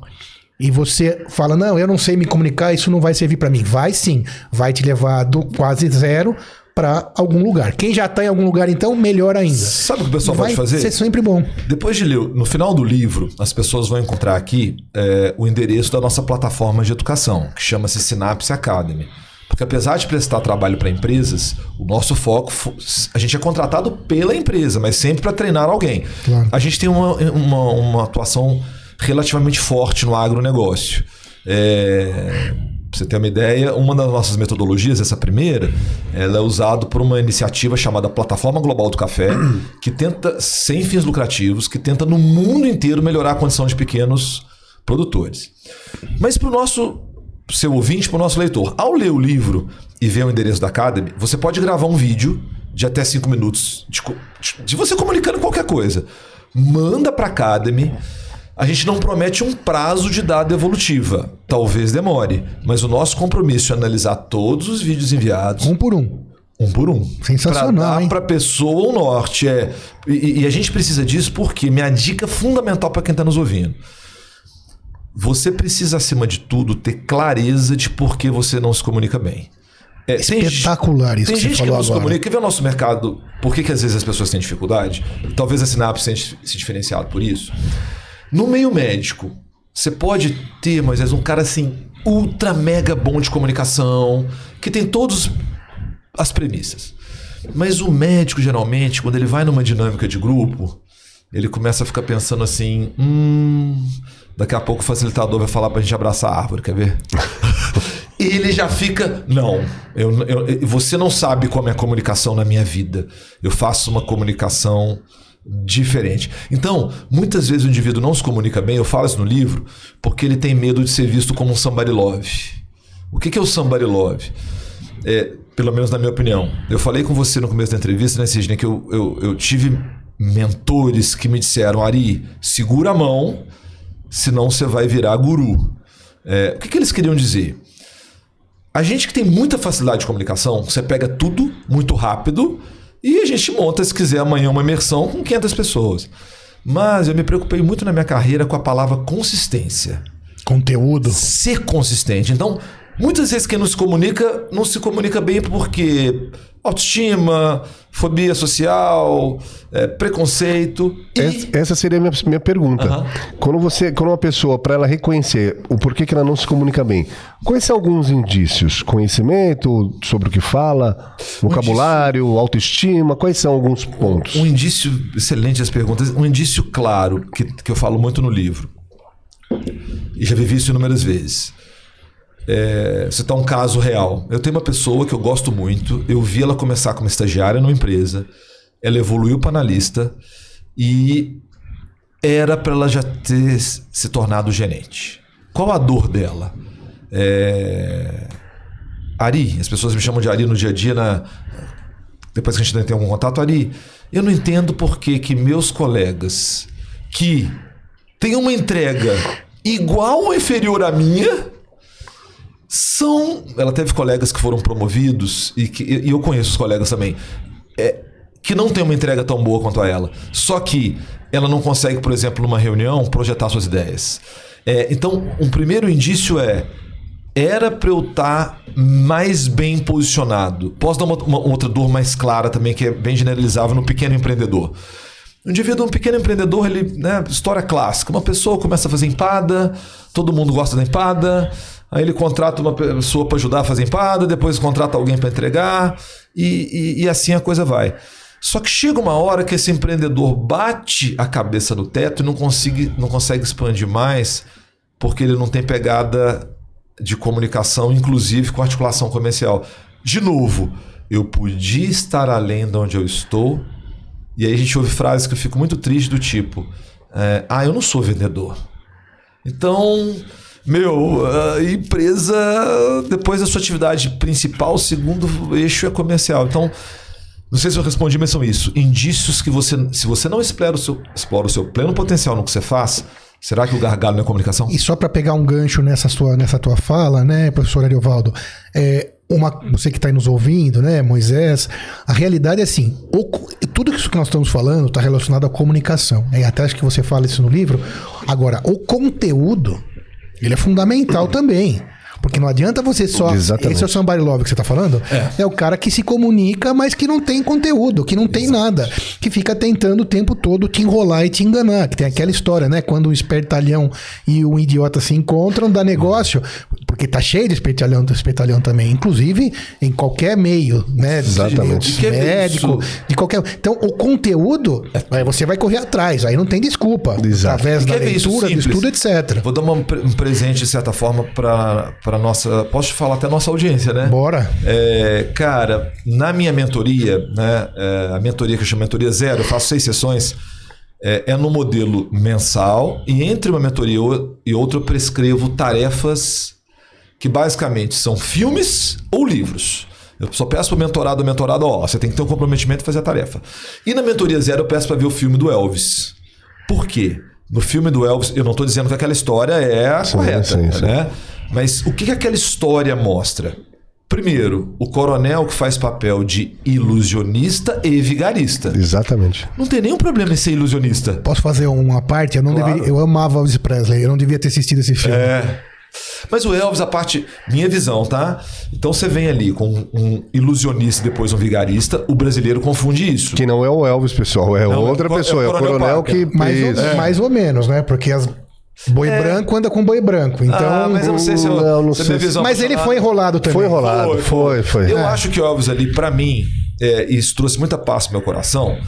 e você fala, não, eu não sei me comunicar, isso não vai servir para mim. Vai sim. Vai te levar do quase zero para algum lugar. Quem já está em algum lugar, então, melhor ainda. Sabe o que o pessoal vai pode fazer? ser sempre bom. Depois de ler, no final do livro, as pessoas vão encontrar aqui é, o endereço da nossa plataforma de educação, que chama-se Synapse Academy. Porque apesar de prestar trabalho para empresas, o nosso foco, fo- a gente é contratado pela empresa, mas sempre para treinar alguém. Claro. A gente tem uma, uma, uma atuação relativamente forte no agronegócio. É, pra você ter uma ideia, uma das nossas metodologias, essa primeira, ela é usada por uma iniciativa chamada Plataforma Global do Café, que tenta, sem fins lucrativos, que tenta no mundo inteiro melhorar a condição de pequenos produtores. Mas para o nosso seu ouvinte, para o nosso leitor, ao ler o livro e ver o endereço da Academy, você pode gravar um vídeo de até cinco minutos de, de você comunicando qualquer coisa. Manda para a Academy. A gente não promete um prazo de data evolutiva. Talvez demore, mas o nosso compromisso é analisar todos os vídeos enviados, Um por um. um por um. Sensacional, pra pessoa o norte. É. E, e a gente precisa disso porque minha dica fundamental para quem está nos ouvindo. Você precisa, acima de tudo, ter clareza de por que você não se comunica bem. É, tem Espetacular isso tem que você gente que falou não se agora. comunica. Quer ver o nosso mercado? Por que, que às vezes as pessoas têm dificuldade? Talvez a Sinapse tenha se diferenciado por isso. No meio médico, Você pode ter, mas é um cara assim, ultra mega bom de comunicação, que tem todas as premissas. Mas o médico, geralmente, quando ele vai numa dinâmica de grupo, ele começa a ficar pensando assim: hum, daqui a pouco o facilitador vai falar pra gente abraçar a árvore, quer ver? ele já fica. Não, eu, eu, você não sabe como é a comunicação na minha vida. Eu faço uma comunicação diferente. Então, muitas vezes o indivíduo não se comunica bem, eu falo isso no livro, porque ele tem medo de ser visto como um somebody love. O que é o somebody love? É, pelo menos na minha opinião. Eu falei com você no começo da entrevista, né, Sidney, que eu, eu, eu tive mentores que me disseram, Ari, segura a mão, senão você vai virar guru. É, o que, que eles queriam dizer? A gente que tem muita facilidade de comunicação, você pega tudo muito rápido e a gente monta, se quiser, amanhã uma imersão com 500 pessoas. Mas eu me preocupei muito na minha carreira com a palavra consistência. Conteúdo. Ser consistente. Então, muitas vezes quem não se comunica, não se comunica bem porque autoestima, fobia social, é, preconceito. E... Essa seria a minha, minha pergunta. Uhum. Quando você, quando uma pessoa, para ela reconhecer o porquê que ela não se comunica bem, quais são alguns indícios? Conhecimento sobre o que fala, vocabulário, um indício... autoestima, quais são alguns pontos? Um indício, excelente as perguntas, um indício claro que, que eu falo muito no livro. E já vivi isso inúmeras vezes é, citar um caso real. Eu tenho uma pessoa que eu gosto muito, eu vi ela começar como estagiária numa empresa, ela evoluiu para analista e era para ela já ter se tornado gerente. Qual a dor dela? É... Ari, as pessoas me chamam de Ari no dia a dia, na... depois que a gente tem algum contato. Ari, eu não entendo por que, que meus colegas que têm uma entrega igual ou inferior à minha são. Ela teve colegas que foram promovidos, e, que, e eu conheço os colegas também, é, que não tem uma entrega tão boa quanto a ela. Só que ela não consegue, por exemplo, numa reunião, projetar suas ideias. É, então, um primeiro indício é. Era para eu estar tá mais bem posicionado. Posso dar uma, uma, outra dor mais clara também, que é bem generalizável no pequeno empreendedor. Um indivíduo, um pequeno empreendedor, ele, né, história clássica. Uma pessoa começa a fazer empada, todo mundo gosta da empada, Aí ele contrata uma pessoa para ajudar a fazer empada, depois contrata alguém para entregar, e, e, e, assim a coisa vai. Só que chega uma hora que esse empreendedor bate a cabeça no teto e não consegue, não consegue expandir mais, porque ele não tem pegada de comunicação, inclusive com articulação comercial. De novo, eu podia estar além de onde eu estou, e aí a gente ouve frases que eu fico muito triste do tipo: é, Ah, eu não sou vendedor. Então meu, a empresa, depois da sua atividade principal, o segundo eixo é comercial. Então, não sei se eu respondi, mas são isso. Indícios que você, se você não explora o seu, explora o seu pleno potencial no que você faz, será que o gargalo não é comunicação? E só para pegar um gancho nessa, sua, nessa tua fala, né, professor Ariovaldo, é, uma, você que está aí nos ouvindo, né, Moisés, a realidade é assim: o, tudo isso que nós estamos falando está relacionado à comunicação. Né, até acho que você fala isso no livro. Agora, o conteúdo ele é fundamental também. Porque não adianta você só. Exatamente. Esse é o somebody love que você está falando? É. é. o cara que se comunica, mas que não tem conteúdo, que não tem Exato. nada. Que fica tentando o tempo todo te enrolar e te enganar. Que tem aquela história, né? Quando um espertalhão e um idiota se encontram, dá negócio. Porque tá cheio de espertalhão, de espertalhão também. Inclusive em qualquer meio, né? Exatamente. De, médico, de qualquer. Então, o conteúdo, aí você vai correr atrás. Aí não tem desculpa. Exato. Através da leitura, do estudo, etc. Vou dar um presente, de certa forma, para para nossa, posso falar até nossa audiência, né? Bora. É, cara, na minha mentoria, né, é, a mentoria que eu chamo mentoria zero, eu faço seis sessões. É, é, no modelo mensal e entre uma mentoria e outra eu prescrevo tarefas que basicamente são filmes ou livros. Eu só peço para o mentorado mentorado, ó, você tem que ter um comprometimento e fazer a tarefa. E na mentoria zero eu peço para ver o filme do Elvis. Por quê? No filme do Elvis, eu não estou dizendo que aquela história é a sim, correta, sim, sim. né? Mas o que, que aquela história mostra? Primeiro, o coronel que faz papel de ilusionista e vigarista. Exatamente. Não tem nenhum problema em ser ilusionista. Posso fazer uma parte? Eu não claro. deveria, eu amava Elvis Presley, eu não devia ter assistido esse filme. É. Mas o Elvis, a parte. Minha visão, tá? Então você vem ali com um ilusionista e depois um vigarista, o brasileiro confunde isso. Que não é o Elvis, pessoal, é não, outra é, pessoa, é o, é o coronel, coronel que. Mais, ou, é. mais ou menos, né? Porque as Boi branco anda com boi branco. Então. ah, mas eu não sei se eu, não, não sei visão mas ele foi enrolado também. Foi enrolado, foi, foi. Eu É. acho que o Elvis ali, pra mim, é, isso trouxe muita paz pro meu coração.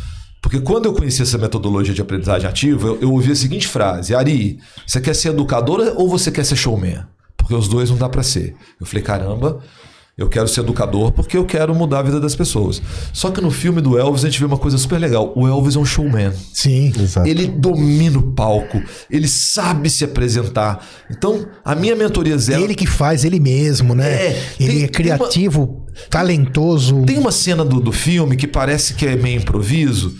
Porque quando eu conheci essa metodologia de aprendizagem ativa, eu, eu ouvi a seguinte frase: Ari, você quer ser educadora ou você quer ser showman? Porque os dois não dá pra ser. Eu falei, caramba, eu quero ser educador porque eu quero mudar a vida das pessoas. Só que no filme do Elvis a gente vê uma coisa super legal: o Elvis é um showman. Sim. Exato. Ele domina o palco, ele sabe se apresentar. Então, a minha mentoria zero. Ele que faz ele mesmo, né? É, ele tem- é criativo, talentoso. Tem uma cena do, do filme que parece que é meio improviso.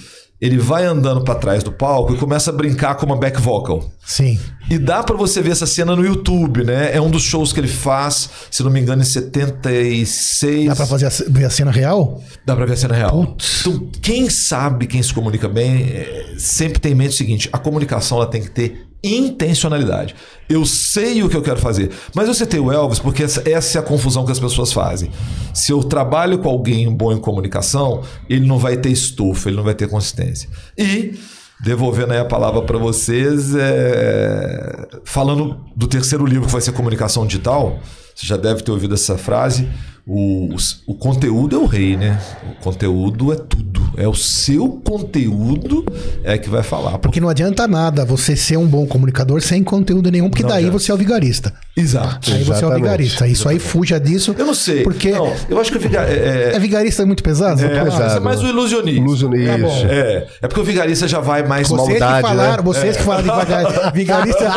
Ele vai andando pra trás do palco e começa a brincar com uma back vocal. Sim. E dá pra você ver essa cena no YouTube, né? É um dos shows que ele faz, se não me engano, em 76. Dá pra fazer a, ver a cena real? Dá pra ver a cena real. Então, quem sabe, quem se comunica bem, é, sempre tem em mente o seguinte: a comunicação ela tem que ter intencionalidade. Eu sei o que eu quero fazer, mas eu citei o Elvis porque essa, essa é a confusão que as pessoas fazem. Se eu trabalho com alguém bom em comunicação, ele não vai ter estufa, ele não vai ter consistência. E devolvendo aí a palavra para vocês, é, falando do terceiro livro que vai ser Comunicação Digital, você já deve ter ouvido essa frase. O, o conteúdo é o rei, né? O conteúdo é tudo. É o seu conteúdo é que vai falar. Porque não adianta nada você ser um bom comunicador sem conteúdo nenhum, porque Não daí adianta. você é o vigarista. Exato. Aí você é o Exatamente. vigarista. Isso aí fuja disso. Eu não sei. Porque Não, eu acho que o viga- é, é vigarista muito pesado? é, é, isso é mais o ilusionista. Ilusionista. Tá bom. É, é porque o vigarista já vai mais Vocês Maldade, que falaram, né? vocês que falaram de vigar- vigarista,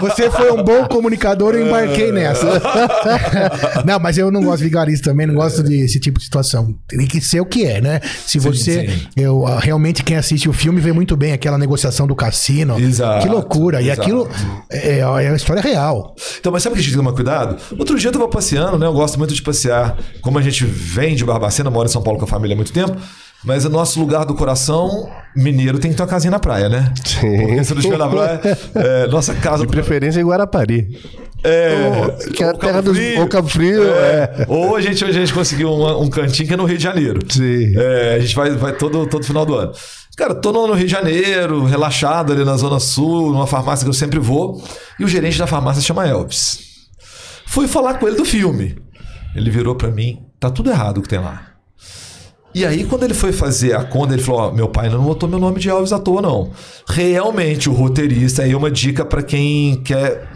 você foi um bom comunicador, eu embarquei nessa. não, mas eu não gosto de vigarista também, não gosto desse tipo de situação. Tem que ser o que é, né? Se você. sim. Eu, ah, realmente, quem assiste o filme vê muito bem aquela negociação do cassino. Exato, que loucura. E exato. aquilo é, é a história real. Então, mas sabe o que a gente tem que tomar cuidado? Outro dia eu tava passeando, né? Eu gosto muito de passear. Como a gente vem de Barbacena, mora em São Paulo com a família há muito tempo. Mas o nosso lugar do coração mineiro tem que ter uma casinha na praia, né? Sim. Porque se não estiver na praia, é, nossa casa De preferência em Guarapari. É, Que é a ou terra. Frio. Ou Cabo Frio, é. Ou a gente, a gente conseguiu um, um cantinho que é no Rio de Janeiro. Sim. É, a gente vai, vai todo, todo final do ano. Cara, tô no no Rio de Janeiro, relaxado ali na Zona Sul, numa farmácia que eu sempre vou. E o gerente da farmácia chama Elvis. Fui falar com ele do filme. Ele virou pra mim, tá tudo errado o que tem lá. E aí, quando ele foi fazer a conta, ele falou: Ó, meu pai não botou meu nome de Elvis à toa, não. Realmente, o roteirista, aí é uma dica pra quem quer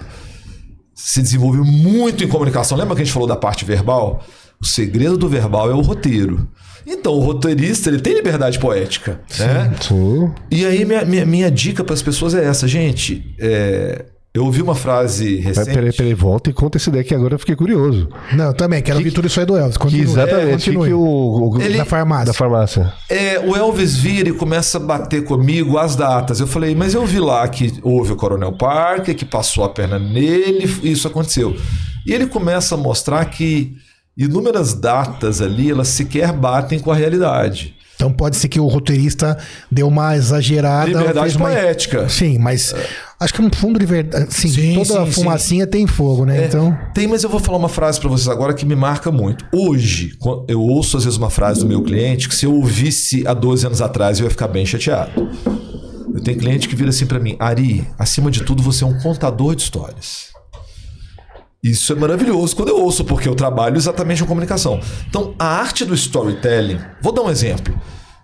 se desenvolver muito em comunicação. Lembra que a gente falou da parte verbal? O segredo do verbal é o roteiro. Então, o roteirista ele tem liberdade poética. Né? Sim. E aí, minha, minha, minha dica para as pessoas é essa, gente. é, eu ouvi uma frase recente. peraí, peraí, volta e conta esse daí que agora eu fiquei curioso. Não, também, quero ouvir tudo isso aí do Elvis. Que Continue. exatamente, É, que, que o, o- Ele- Da farmácia. da farmácia. É, o Elvis vira e começa a bater comigo as datas. Eu falei, mas eu vi lá que houve o Coronel Parker, que passou a perna nele, e isso aconteceu. E ele começa a mostrar que inúmeras datas ali, elas sequer batem com a realidade. Então pode ser que o roteirista deu uma exagerada. Liberdade fez uma- poética. Sim, mas acho que um fundo de verdade. Sim, Sim, toda sim, fumacinha tem fogo, né? É, Então. Tem, mas eu vou falar uma frase pra vocês agora que me marca muito. Hoje, eu ouço às vezes uma frase do meu cliente que se eu ouvisse há 12 anos atrás eu ia ficar bem chateado. Eu tenho cliente que vira assim pra mim: Ari, acima de tudo você é um contador de histórias. Isso é maravilhoso quando eu ouço, porque eu trabalho exatamente com comunicação. Então, a arte do storytelling. Vou dar um exemplo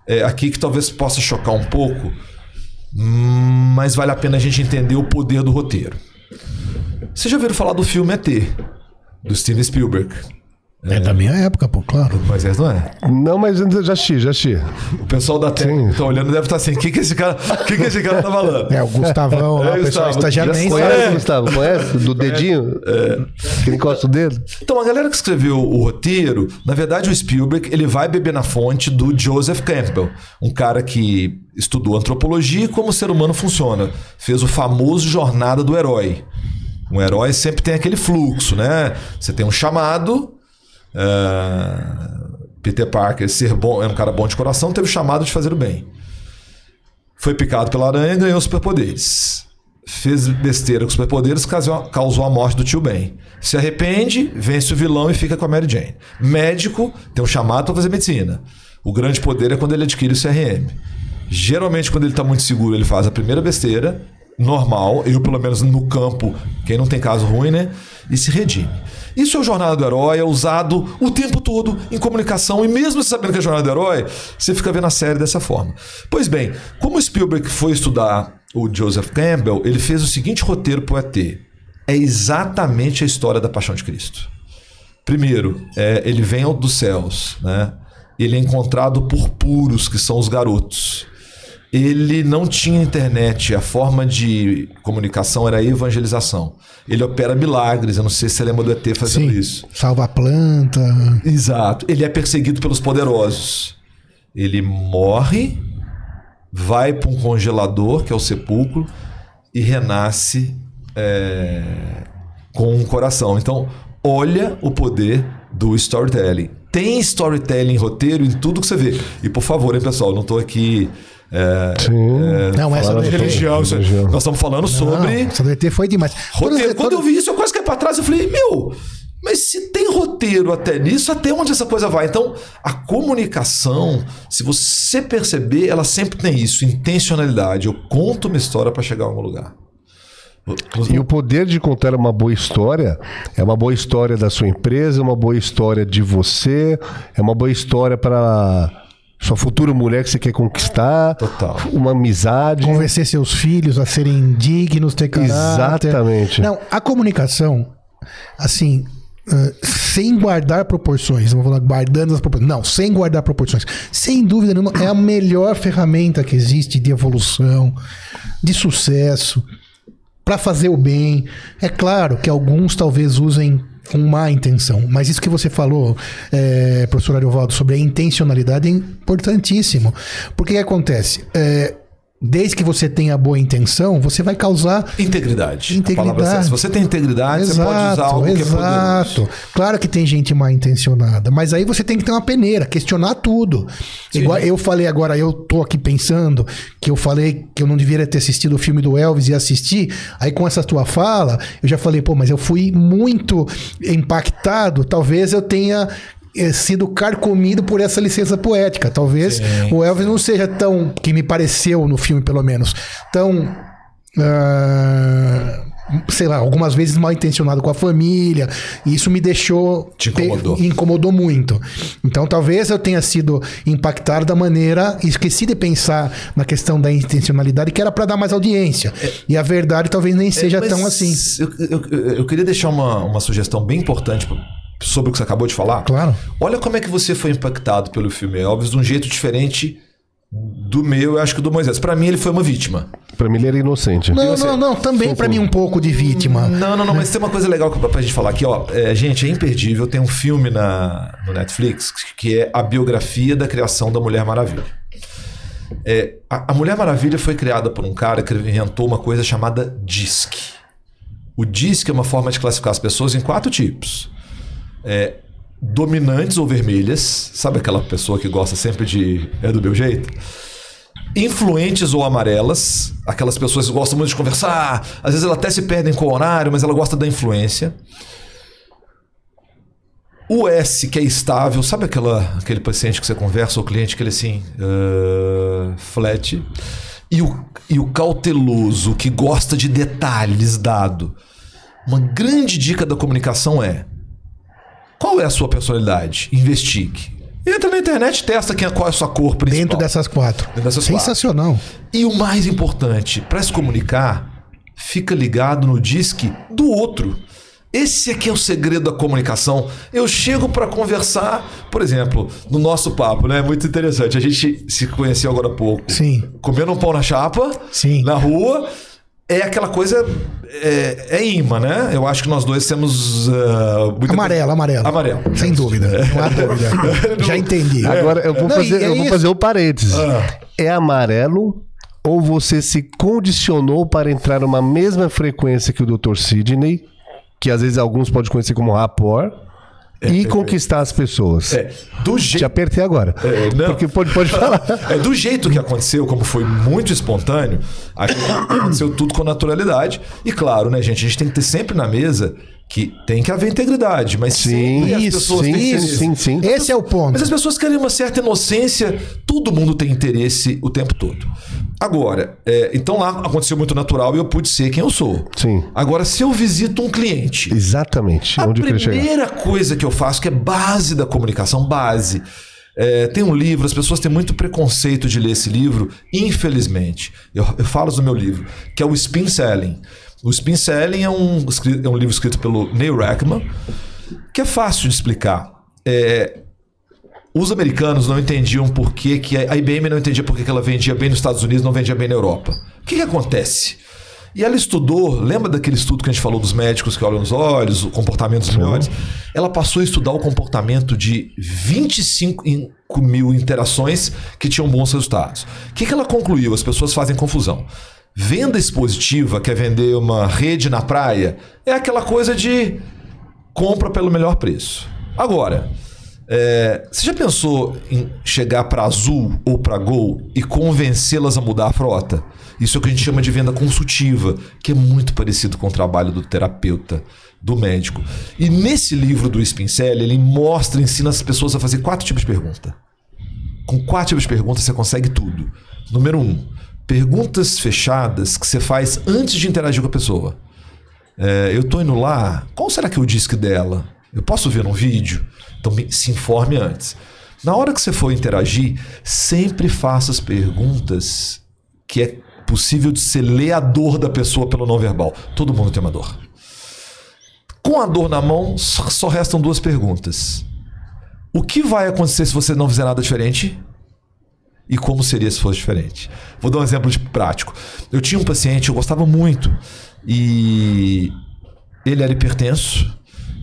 é, aqui que talvez possa chocar um pouco, mas vale a pena a gente entender o poder do roteiro. Vocês já ouviram falar do filme ET, do Steven Spielberg? É, da minha época, pô, claro. Mas não é. Não, mas já assisti, já assisti. O pessoal da técnica que tá olhando deve estar assim: o que, que esse cara, o que, que esse cara tá falando? É, o Gustavão lá, É, o pessoal estagiário já nem conhece, sabe. Conhece, Gustavo? Conhece? Do dedinho? Que ele encosta o dedo? Então, a galera que escreveu o roteiro, na verdade, o Spielberg ele vai beber na fonte do Joseph Campbell, um cara que estudou antropologia e como o ser humano funciona. Fez o famoso Jornada do Herói. Um herói sempre tem aquele fluxo, né? Você tem um chamado. Ah, Peter Parker, ser bom, é um cara bom de coração, teve chamado de fazer o bem. Foi picado pela aranha e ganhou superpoderes. Fez besteira com superpoderes, causou causou a morte do tio Ben. Se arrepende, vence o vilão e fica com a Mary Jane. Médico tem um chamado para fazer medicina. O grande poder é quando ele adquire o CRM. Geralmente, quando ele está muito seguro, ele faz a primeira besteira normal, eu pelo menos no campo, quem não tem caso ruim, né? E se redime. Isso é o Jornada do Herói, é usado o tempo todo em comunicação, e mesmo sabendo que é Jornada do Herói, você fica vendo a série dessa forma. Pois bem, como o Spielberg foi estudar o Joseph Campbell, ele fez o seguinte roteiro pro ET. É exatamente a história da Paixão de Cristo. Primeiro, é, ele vem dos céus, né? Ele é encontrado por puros, que são os garotos. Ele não tinha internet, a forma de comunicação era a evangelização. Ele opera milagres, eu não sei se você lembra do ET fazendo Sim. isso. Salva a planta. Exato. Ele é perseguido pelos poderosos. Ele morre, vai para um congelador, que é o sepulcro, e renasce é, com um coração. Então, olha o poder do storytelling. Tem storytelling, roteiro em tudo que você vê. E por favor, hein, pessoal, não estou aqui. É, Sim. Não, essa do ET. religião. isso- religião. Nós estamos falando sobre Não, essa do ET foi demais. roteiro. Quando eu vi isso, eu quase caí pra trás. Eu falei, meu, mas se tem roteiro até nisso, até onde essa coisa vai? Então, a comunicação, se você perceber, ela sempre tem isso, intencionalidade. Eu conto uma história pra chegar a algum lugar. E o poder de contar uma boa história é uma boa história da sua empresa, é uma boa história de você, é uma boa história para sua futura mulher que você quer conquistar, Total. uma amizade. Convencer seus filhos a serem dignos, ter caráter. Exatamente. Não, a comunicação, assim, ah, sem guardar proporções, não vou falar guardando as proporções, não, sem guardar proporções, sem dúvida nenhuma, é a melhor ferramenta que existe de evolução, de sucesso, para fazer o bem. É claro que alguns talvez usem com má intenção, mas isso que você falou, é, professor Ariovaldo, sobre a intencionalidade é importantíssimo. Porque que acontece? É, desde que você tenha boa intenção, você vai causar Integridade. Integridade. é essa. Se você tem integridade, você pode usar algo que é poderoso. exato. Claro que tem gente mal intencionada, mas aí você tem que ter uma peneira, questionar tudo. Igual eu falei agora, eu tô aqui pensando que eu falei que eu não deveria ter assistido o filme do Elvis e assistir. Aí com essa tua fala, eu já falei, pô, mas eu fui muito impactado. Talvez eu tenha sido carcomido por essa licença poética. Talvez Sim. o Elvis não seja tão, que me pareceu no filme pelo menos, tão ah, sei lá, algumas vezes mal intencionado com a família, e isso me deixou Te incomodou. pe- incomodou muito. Então talvez eu tenha sido impactado da maneira, esqueci de pensar na questão da intencionalidade que era para dar mais audiência. E a verdade talvez nem seja É, tão assim. Eu, eu- eu queria deixar uma, uma sugestão bem importante sobre o que você acabou de falar. Claro. Olha como é que você foi impactado pelo filme Elvis de um jeito diferente do meu, eu acho que do Moisés. Pra mim, ele foi uma vítima. Pra mim ele era inocente. Não, não, não, também para mim um pouco de vítima. Não, não, não, mas tem uma coisa legal pra pra gente falar aqui, ó. É, gente, é imperdível. Tem um filme na, no Netflix que é a biografia da criação da Mulher Maravilha. É, a, a Mulher Maravilha foi criada por um cara que inventou uma coisa chamada DISC. O DISC é uma forma de classificar as pessoas em quatro tipos. É, dominantes ou vermelhas, sabe aquela pessoa que gosta sempre de é do meu jeito? Influentes ou amarelas, aquelas pessoas que gostam muito de conversar, às vezes elas até se perdem com o horário, mas ela gosta da influência. O S, que é estável, sabe aquela, aquele paciente que você conversa, ou cliente que ele assim, ah, flat. E o, e o cauteloso, que gosta de detalhes dado. Uma grande dica da comunicação é: qual é a sua personalidade? Investigue. Entra na internet, testa quem, qual é a sua cor principal. Dentro dessas quatro. Dentro dessas quatro. Sensacional. E o mais importante, para se comunicar, fica ligado no disque do outro. Esse aqui é o segredo da comunicação. Eu chego para conversar, por exemplo, no nosso papo, né? Muito interessante. A gente se conheceu agora há pouco. Sim. Comendo um pão na chapa, Sim. na rua. É aquela coisa. É, é imã, né? Eu acho que nós dois temos. muita- Amarelo, amarelo. Amarelo. Sem dúvida. Não há dúvida. Já entendi. Agora eu vou Não, fazer, é eu vou fazer um parênteses. Ah. É amarelo ou você se condicionou para entrar numa mesma frequência que o Dr. Sidney, que às vezes alguns podem conhecer como rapport, e conquistar as pessoas? É, do Te jeito. apertei agora. É, não. Porque pode, pode falar. É, do jeito que aconteceu, como foi muito espontâneo, aconteceu tudo com naturalidade. E claro, né, gente? A gente tem que ter sempre na mesa que tem que haver integridade, mas Sim, isso, sim, interesse. sim, sim. Esse é o ponto. Mas as pessoas querem uma certa inocência, todo mundo tem interesse o tempo todo. Agora, é, então lá aconteceu muito natural e eu pude ser quem eu sou. Sim. Agora, se eu visito um cliente, Exatamente. a onde primeira coisa que eu faço, que é base da comunicação, base. É, tem um livro, as pessoas têm muito preconceito de ler esse livro, infelizmente. Eu, eu falo no meu livro, que é o Spin Selling. O Spin Selling é um, é um livro escrito pelo Neil Rackman, que é fácil de explicar. É, os americanos não entendiam por que, que a IBM não entendia por que que ela vendia bem nos Estados Unidos não vendia bem na Europa. O que, que acontece? E ela estudou, lembra daquele estudo que a gente falou dos médicos que olham nos olhos, o comportamento dos melhores? Ela passou a estudar o comportamento de 25 in- mil interações que tinham bons resultados. O que, que ela concluiu? As pessoas fazem confusão. Venda expositiva, que é vender uma rede na praia, é aquela coisa de compra pelo melhor preço. Agora, é, você já pensou em chegar para Azul ou para Gol e convencê-las a mudar a frota? Isso é o que a gente chama de venda consultiva, que é muito parecido com o trabalho do terapeuta, do médico. E nesse livro do Spincel, ele mostra, ensina as pessoas a fazer quatro tipos de pergunta. Com quatro tipos de perguntas você consegue tudo. Número um, perguntas fechadas que você faz antes de interagir com a pessoa. É, eu tô indo lá, qual será que o disque dela? Eu posso ver um vídeo? Então se informe antes. Na hora que você for interagir, sempre faça as perguntas que é possível de você ler a dor da pessoa pelo não verbal. Todo mundo tem uma dor. Com a dor na mão, só restam duas perguntas. O que vai acontecer se você não fizer nada diferente? E como seria se fosse diferente? Vou dar um exemplo de prático. Eu tinha um paciente, eu gostava muito, e ele era hipertenso,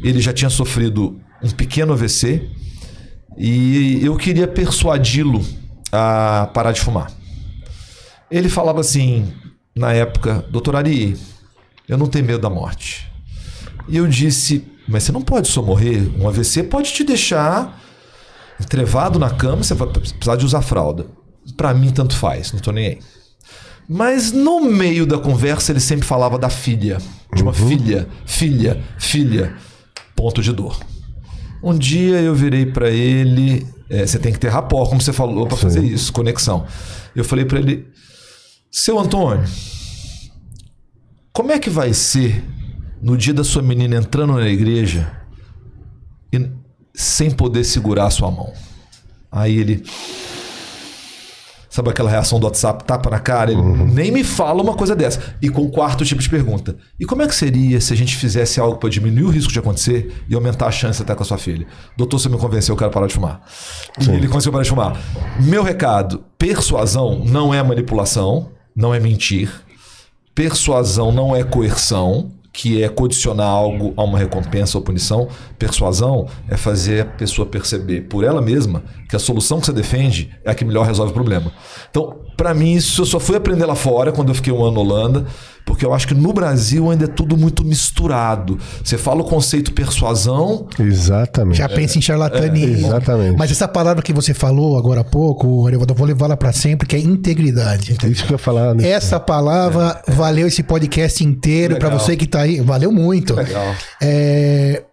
ele já tinha sofrido um pequeno AVC, e eu queria persuadi-lo a parar de fumar. Ele falava assim, na época, doutor Ari, eu não tenho medo da morte. E eu disse, mas você não pode só morrer. Um AVC pode te deixar entrevado na cama, você vai precisar de usar fralda. Pra mim, tanto faz, não tô nem aí. Mas no meio da conversa, ele sempre falava da filha. De uma filha, filha, filha. Ponto de dor. Um dia eu virei pra ele. é, você tem que ter rapport, como você falou, pra fazer isso, conexão. Eu falei pra ele: Seu Antônio, como é que vai ser no dia da sua menina entrando na igreja e sem poder segurar a sua mão? Aí ele. Sabe aquela reação do WhatsApp, tapa na cara? Ele nem me fala uma coisa dessa. E com o quarto tipo de pergunta: E como é que seria se a gente fizesse algo para diminuir o risco de acontecer e aumentar a chance até com a sua filha? Doutor, você me convenceu, eu quero parar de fumar. E ele conseguiu parar de fumar. Meu recado: persuasão não é manipulação, não é mentir. Persuasão não é coerção, que é condicionar algo a uma recompensa ou punição. Persuasão é fazer a pessoa perceber por ela mesma que a solução que você defende é a que melhor resolve o problema. Então, para mim, isso eu só fui aprender lá fora quando eu fiquei um ano na Holanda, porque eu acho que no Brasil ainda é tudo muito misturado. Você fala o conceito persuasão, Exatamente. Já pensa em charlatanismo. É, exatamente. Mas essa palavra que você falou agora há pouco, Arevado, eu vou levá-la para sempre, que é integridade. É isso que eu ia falar. Né? Essa palavra valeu esse podcast inteiro para você que tá aí. Valeu muito. Legal. É,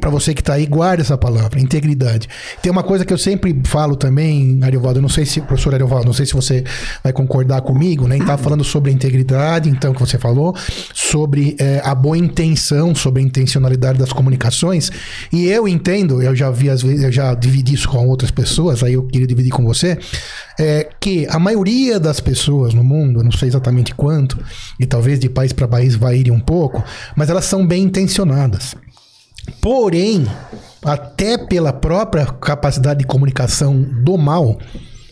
para você que tá aí, guarda essa palavra, integridade. Tem uma coisa que eu sempre falo também, Ariovaldo, não sei se, professor Ariovaldo, não sei se você vai concordar comigo, né? Tá falando sobre a integridade, então, que você falou, sobre é, a boa intenção, sobre a intencionalidade das comunicações. E eu entendo, eu já vi às vezes, eu já dividi isso com outras pessoas, aí eu queria dividir com você, é, que a maioria das pessoas no mundo, não sei exatamente quanto, e talvez de país para país varie um pouco, mas elas são bem intencionadas. Porém, até pela própria capacidade de comunicação do mal,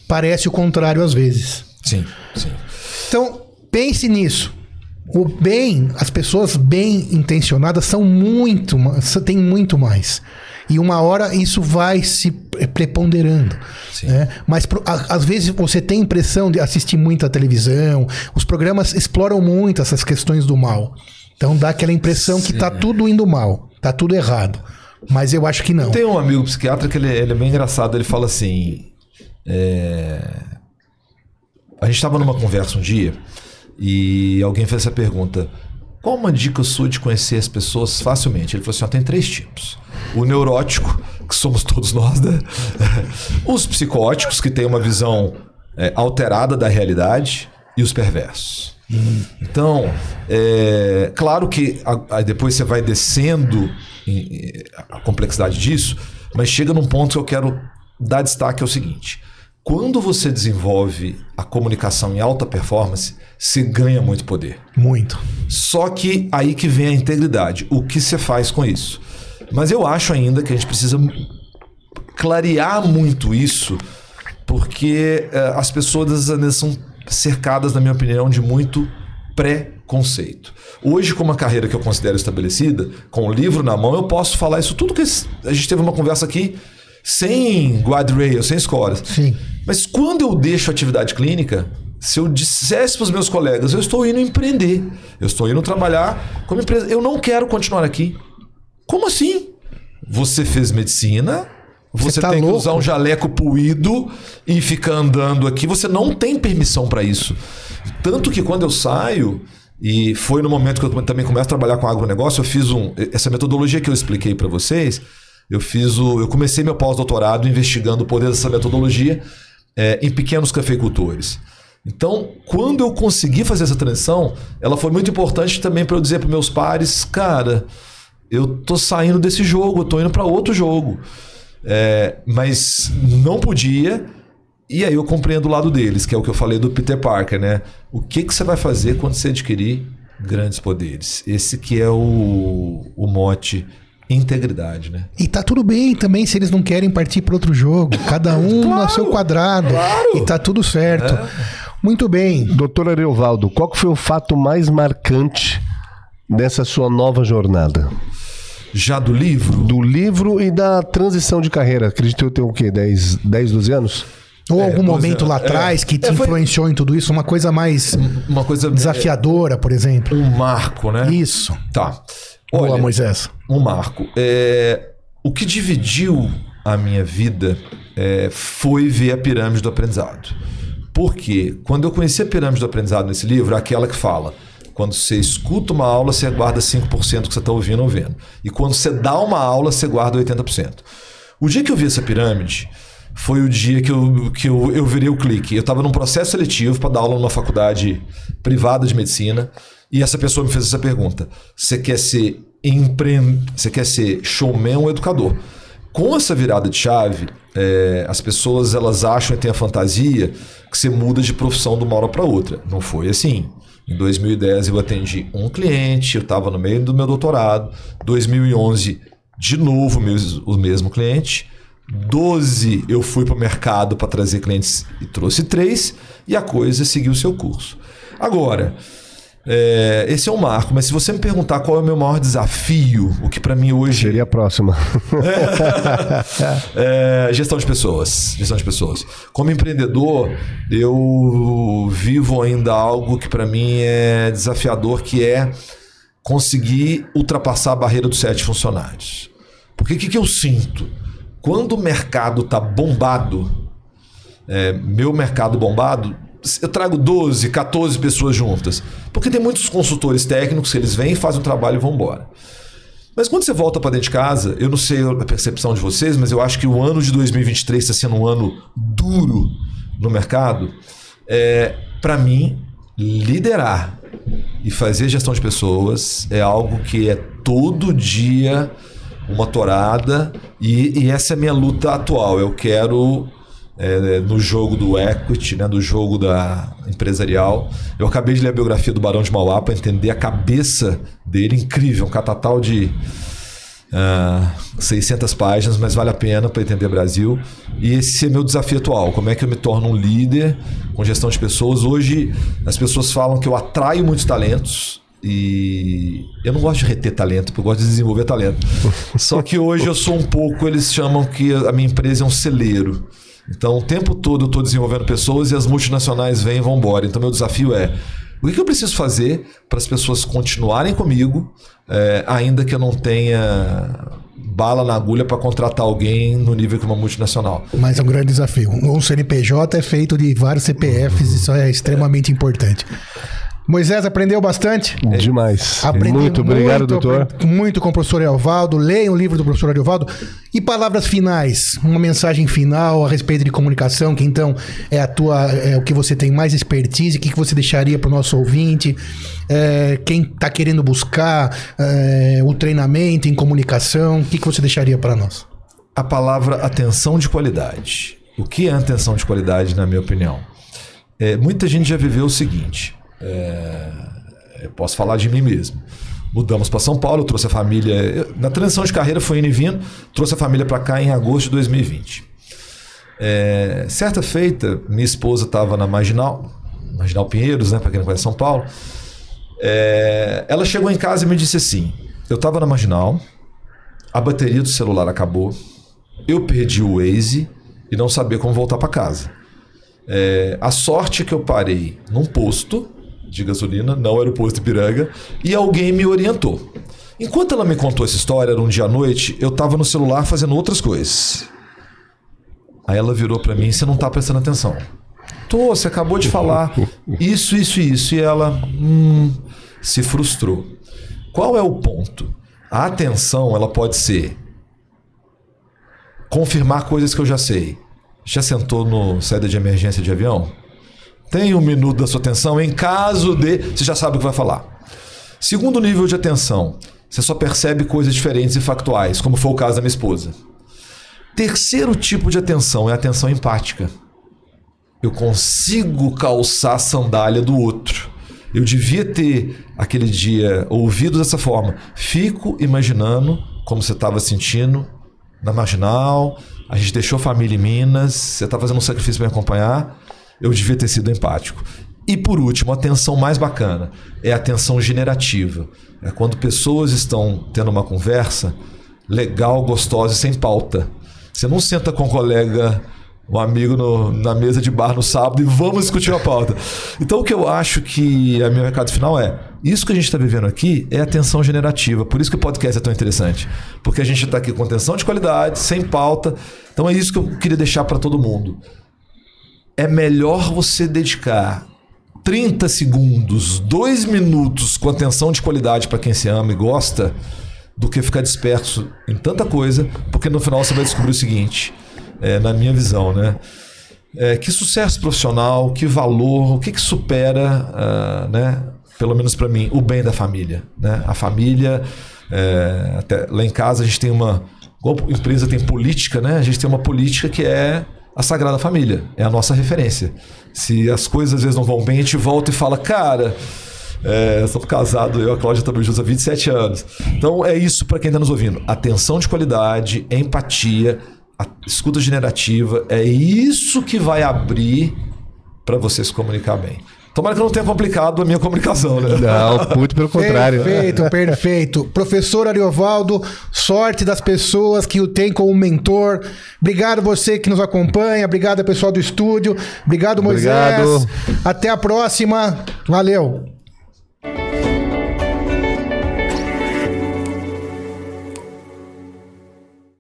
parece o contrário às vezes. Sim, sim. Então, pense nisso. O bem, as pessoas bem intencionadas são muito, têm muito mais. E uma hora isso vai se preponderando. Sim. né? Mas a- às vezes você tem a impressão de assistir muita televisão, os programas exploram muito essas questões do mal. Então dá aquela impressão que tá tudo indo mal, tá tudo errado. Mas eu acho que não. Tem um amigo psiquiatra que ele, ele é bem engraçado. Ele fala assim: é, A gente estava numa conversa um dia e alguém fez essa pergunta: Qual uma dica sua de conhecer as pessoas facilmente? Ele falou assim: ó, tem três tipos. O neurótico, que somos todos nós, né? Os psicóticos, que têm uma visão é, alterada da realidade. e os perversos. Então, é, claro que a- aí depois você vai descendo em- a complexidade disso, mas chega num ponto que eu quero dar destaque é o seguinte: quando você desenvolve a comunicação em alta performance, você ganha muito poder. Muito. Só que aí que vem a integridade. O que você faz com isso? Mas eu acho ainda que a gente precisa clarear muito isso, porque eh, as pessoas ainda são cercadas, na minha opinião, de muito preconceito. Hoje, com uma carreira que eu considero estabelecida, com o livro na mão, eu posso falar isso tudo que a gente teve uma conversa aqui sem guardrail, sem escolas. Sim. Mas quando eu deixo a atividade clínica, se eu dissesse para os meus colegas, eu estou indo empreender, eu estou indo trabalhar como empresa, eu não quero continuar aqui. Como assim? Você fez medicina, você, tá tem que louco? usar um jaleco puído e ficar andando aqui, você não tem permissão para isso. Tanto que quando eu saio, e foi no momento que eu também começo a trabalhar com agronegócio, eu fiz um, essa metodologia que eu expliquei para vocês, eu fiz o, eu comecei meu pós-doutorado investigando o poder dessa metodologia é, em pequenos cafeicultores. Então, quando eu consegui fazer essa transição, ela foi muito importante também para eu dizer para meus pares, cara, eu tô saindo desse jogo, eu tô indo para outro jogo. É, mas não podia. E aí eu compreendo o lado deles, que é o que eu falei do Peter Parker, né? O que, que você vai fazer quando você adquirir grandes poderes? Esse que é o, o mote integridade, né? E tá tudo bem também se eles não querem partir para outro jogo. Cada um no Claro, seu quadrado. claro. E tá tudo certo. É. Muito bem. Doutor Ariovaldo, qual que foi o fato mais marcante dessa sua nova jornada? Já do livro, Do livro e da transição de carreira. Acredito eu ter o quê? 10, 10 12 anos? Ou É, algum momento é. lá É. atrás que te É, foi- influenciou em tudo isso, uma coisa mais uma coisa desafiadora, por exemplo. um marco, né? Isso. Tá. Boa, Olha, Moisés. um marco. É, o que dividiu a minha vida é, foi ver a pirâmide do aprendizado. Por quê? Quando eu conheci a pirâmide do aprendizado nesse livro, é aquela que fala. Quando você escuta uma aula, você guarda 5% que você está ouvindo ou vendo. E quando você dá uma aula, você guarda 80%. O dia que eu vi essa pirâmide foi o dia que eu, que eu, eu virei o clique. Eu estava num processo seletivo para dar aula numa faculdade privada de medicina e essa pessoa me fez essa pergunta: Você quer ser empre... Você quer ser showman ou educador? Com essa virada de chave, é, as pessoas elas acham e têm a fantasia que você muda de profissão de uma hora para outra. Não foi assim. Em 2010 eu atendi um cliente, eu estava no meio do meu doutorado. 2011 de novo o mesmo cliente. 12 eu fui para o mercado para trazer clientes e trouxe três e a coisa seguiu o seu curso. Agora, é, esse é um marco, mas se você me perguntar qual é o meu maior desafio, o que para mim hoje Seria a próxima. é, gestão de pessoas. Gestão de pessoas. Como empreendedor, eu vivo ainda algo que para mim é desafiador, que é conseguir ultrapassar a barreira dos sete funcionários. Porque o que, que eu sinto? Quando o mercado está bombado, é, meu mercado bombado, eu trago 12, 14 pessoas juntas. Porque tem muitos consultores técnicos que eles vêm, fazem o trabalho e vão embora. Mas quando você volta para dentro de casa, eu não sei a percepção de vocês, mas eu acho que o ano de 2023 está sendo um ano duro no mercado. É, para mim, liderar e fazer gestão de pessoas é algo que é todo dia uma torada e, e essa é a minha luta atual. Eu quero é, no jogo do equity, né, do jogo da empresarial. Eu acabei de ler a biografia do Barão de Mauá para entender a cabeça dele, incrível, um catatal de ah, 600 páginas, mas vale a pena para entender Brasil. E esse é meu desafio atual. Como é que eu me torno um líder com gestão de pessoas? Hoje as pessoas falam que eu atraio muitos talentos. E eu não gosto de reter talento, porque eu gosto de desenvolver talento. Só que hoje eu sou um pouco, eles chamam que a minha empresa é um celeiro. Então, o tempo todo eu estou desenvolvendo pessoas e as multinacionais vêm e vão embora. Então, meu desafio é: o que eu preciso fazer para as pessoas continuarem comigo, é, ainda que eu não tenha bala na agulha para contratar alguém no nível que uma multinacional? Mas é um grande desafio. Um CNPJ é feito de vários CPFs, isso é extremamente importante. Moisés aprendeu bastante? Demais. Aprendi muito obrigado, muito, doutor. Muito com o professor Evaldo. Leiam o livro do professor Evaldo. E palavras finais, uma mensagem final a respeito de comunicação, que então é a tua, é o que você tem mais expertise, o que, que você deixaria para o nosso ouvinte, é, quem está querendo buscar é, o treinamento em comunicação, o que, que você deixaria para nós? A palavra atenção de qualidade. O que é atenção de qualidade, na minha opinião? É, muita gente já viveu o seguinte. É, eu posso falar de mim mesmo. Mudamos para São Paulo, trouxe a família. eu- na transição de carreira foi indo e vindo, trouxe a família para cá em agosto de 2020. É, certa feita, minha esposa estava na Marginal, Marginal Pinheiros, né, para quem não conhece São Paulo. É, ela chegou em casa e me disse assim: Eu estava na Marginal, a bateria do celular acabou, eu perdi o Waze e não sabia como voltar para casa. É, a sorte é que eu parei num posto de gasolina, não era o posto Ipiranga, e alguém me orientou. Enquanto ela me contou essa história, era um dia à noite, eu estava no celular fazendo outras coisas. Aí ela virou para mim: Você não tá prestando atenção. Tô, você acabou de falar isso, isso e isso. E ela hum, se frustrou. Qual é o ponto? A atenção ela pode ser confirmar coisas que eu já sei. Já sentou no saída de emergência de avião? Tem um minuto da sua atenção em caso de. Você já sabe o que vai falar. Segundo nível de atenção, você só percebe coisas diferentes e factuais, como foi o caso da minha esposa. Terceiro tipo de atenção é a atenção empática. Eu consigo calçar a sandália do outro. Eu devia ter aquele dia ouvido dessa forma. Fico imaginando como você estava sentindo na marginal. A gente deixou a família em Minas. Você está fazendo um sacrifício para me acompanhar. Eu devia ter sido empático. E por último, a atenção mais bacana é a atenção generativa. É quando pessoas estão tendo uma conversa legal, gostosa e sem pauta. Você não senta com um colega, um amigo no- na mesa de bar no sábado e vamos discutir a pauta. Então o que eu acho que é meu recado final é: isso que a gente está vivendo aqui é atenção generativa. Por isso que o podcast é tão interessante. Porque a gente está aqui com atenção de qualidade, sem pauta. Então é isso que eu queria deixar para todo mundo. É melhor você dedicar 30 segundos, 2 minutos com atenção de qualidade para quem se ama e gosta, do que ficar disperso em tanta coisa, porque no final você vai descobrir o seguinte, é, na minha visão, né? É, que sucesso profissional, que valor, o que, que supera, ah, né? Pelo menos para mim, o bem da família, né? A família, é, até lá em casa a gente tem uma, igual empresa tem política, né? A gente tem uma política que é a Sagrada Família, é a nossa referência. Se as coisas às vezes não vão bem, a gente volta e fala, cara, é, somos casados, eu e a Cláudia estamos juntos há 27 anos. Então é isso para quem está nos ouvindo. Atenção de qualidade, empatia, escuta generativa, é isso que vai abrir para você se comunicar bem. Tomara que eu não tenha complicado a minha comunicação, né? Não, muito pelo contrário. Perfeito, perfeito. Professor Ariovaldo, sorte das pessoas que o tem como mentor. Obrigado você que nos acompanha, obrigado pessoal do estúdio, obrigado Moisés. Obrigado. Até a próxima. Valeu.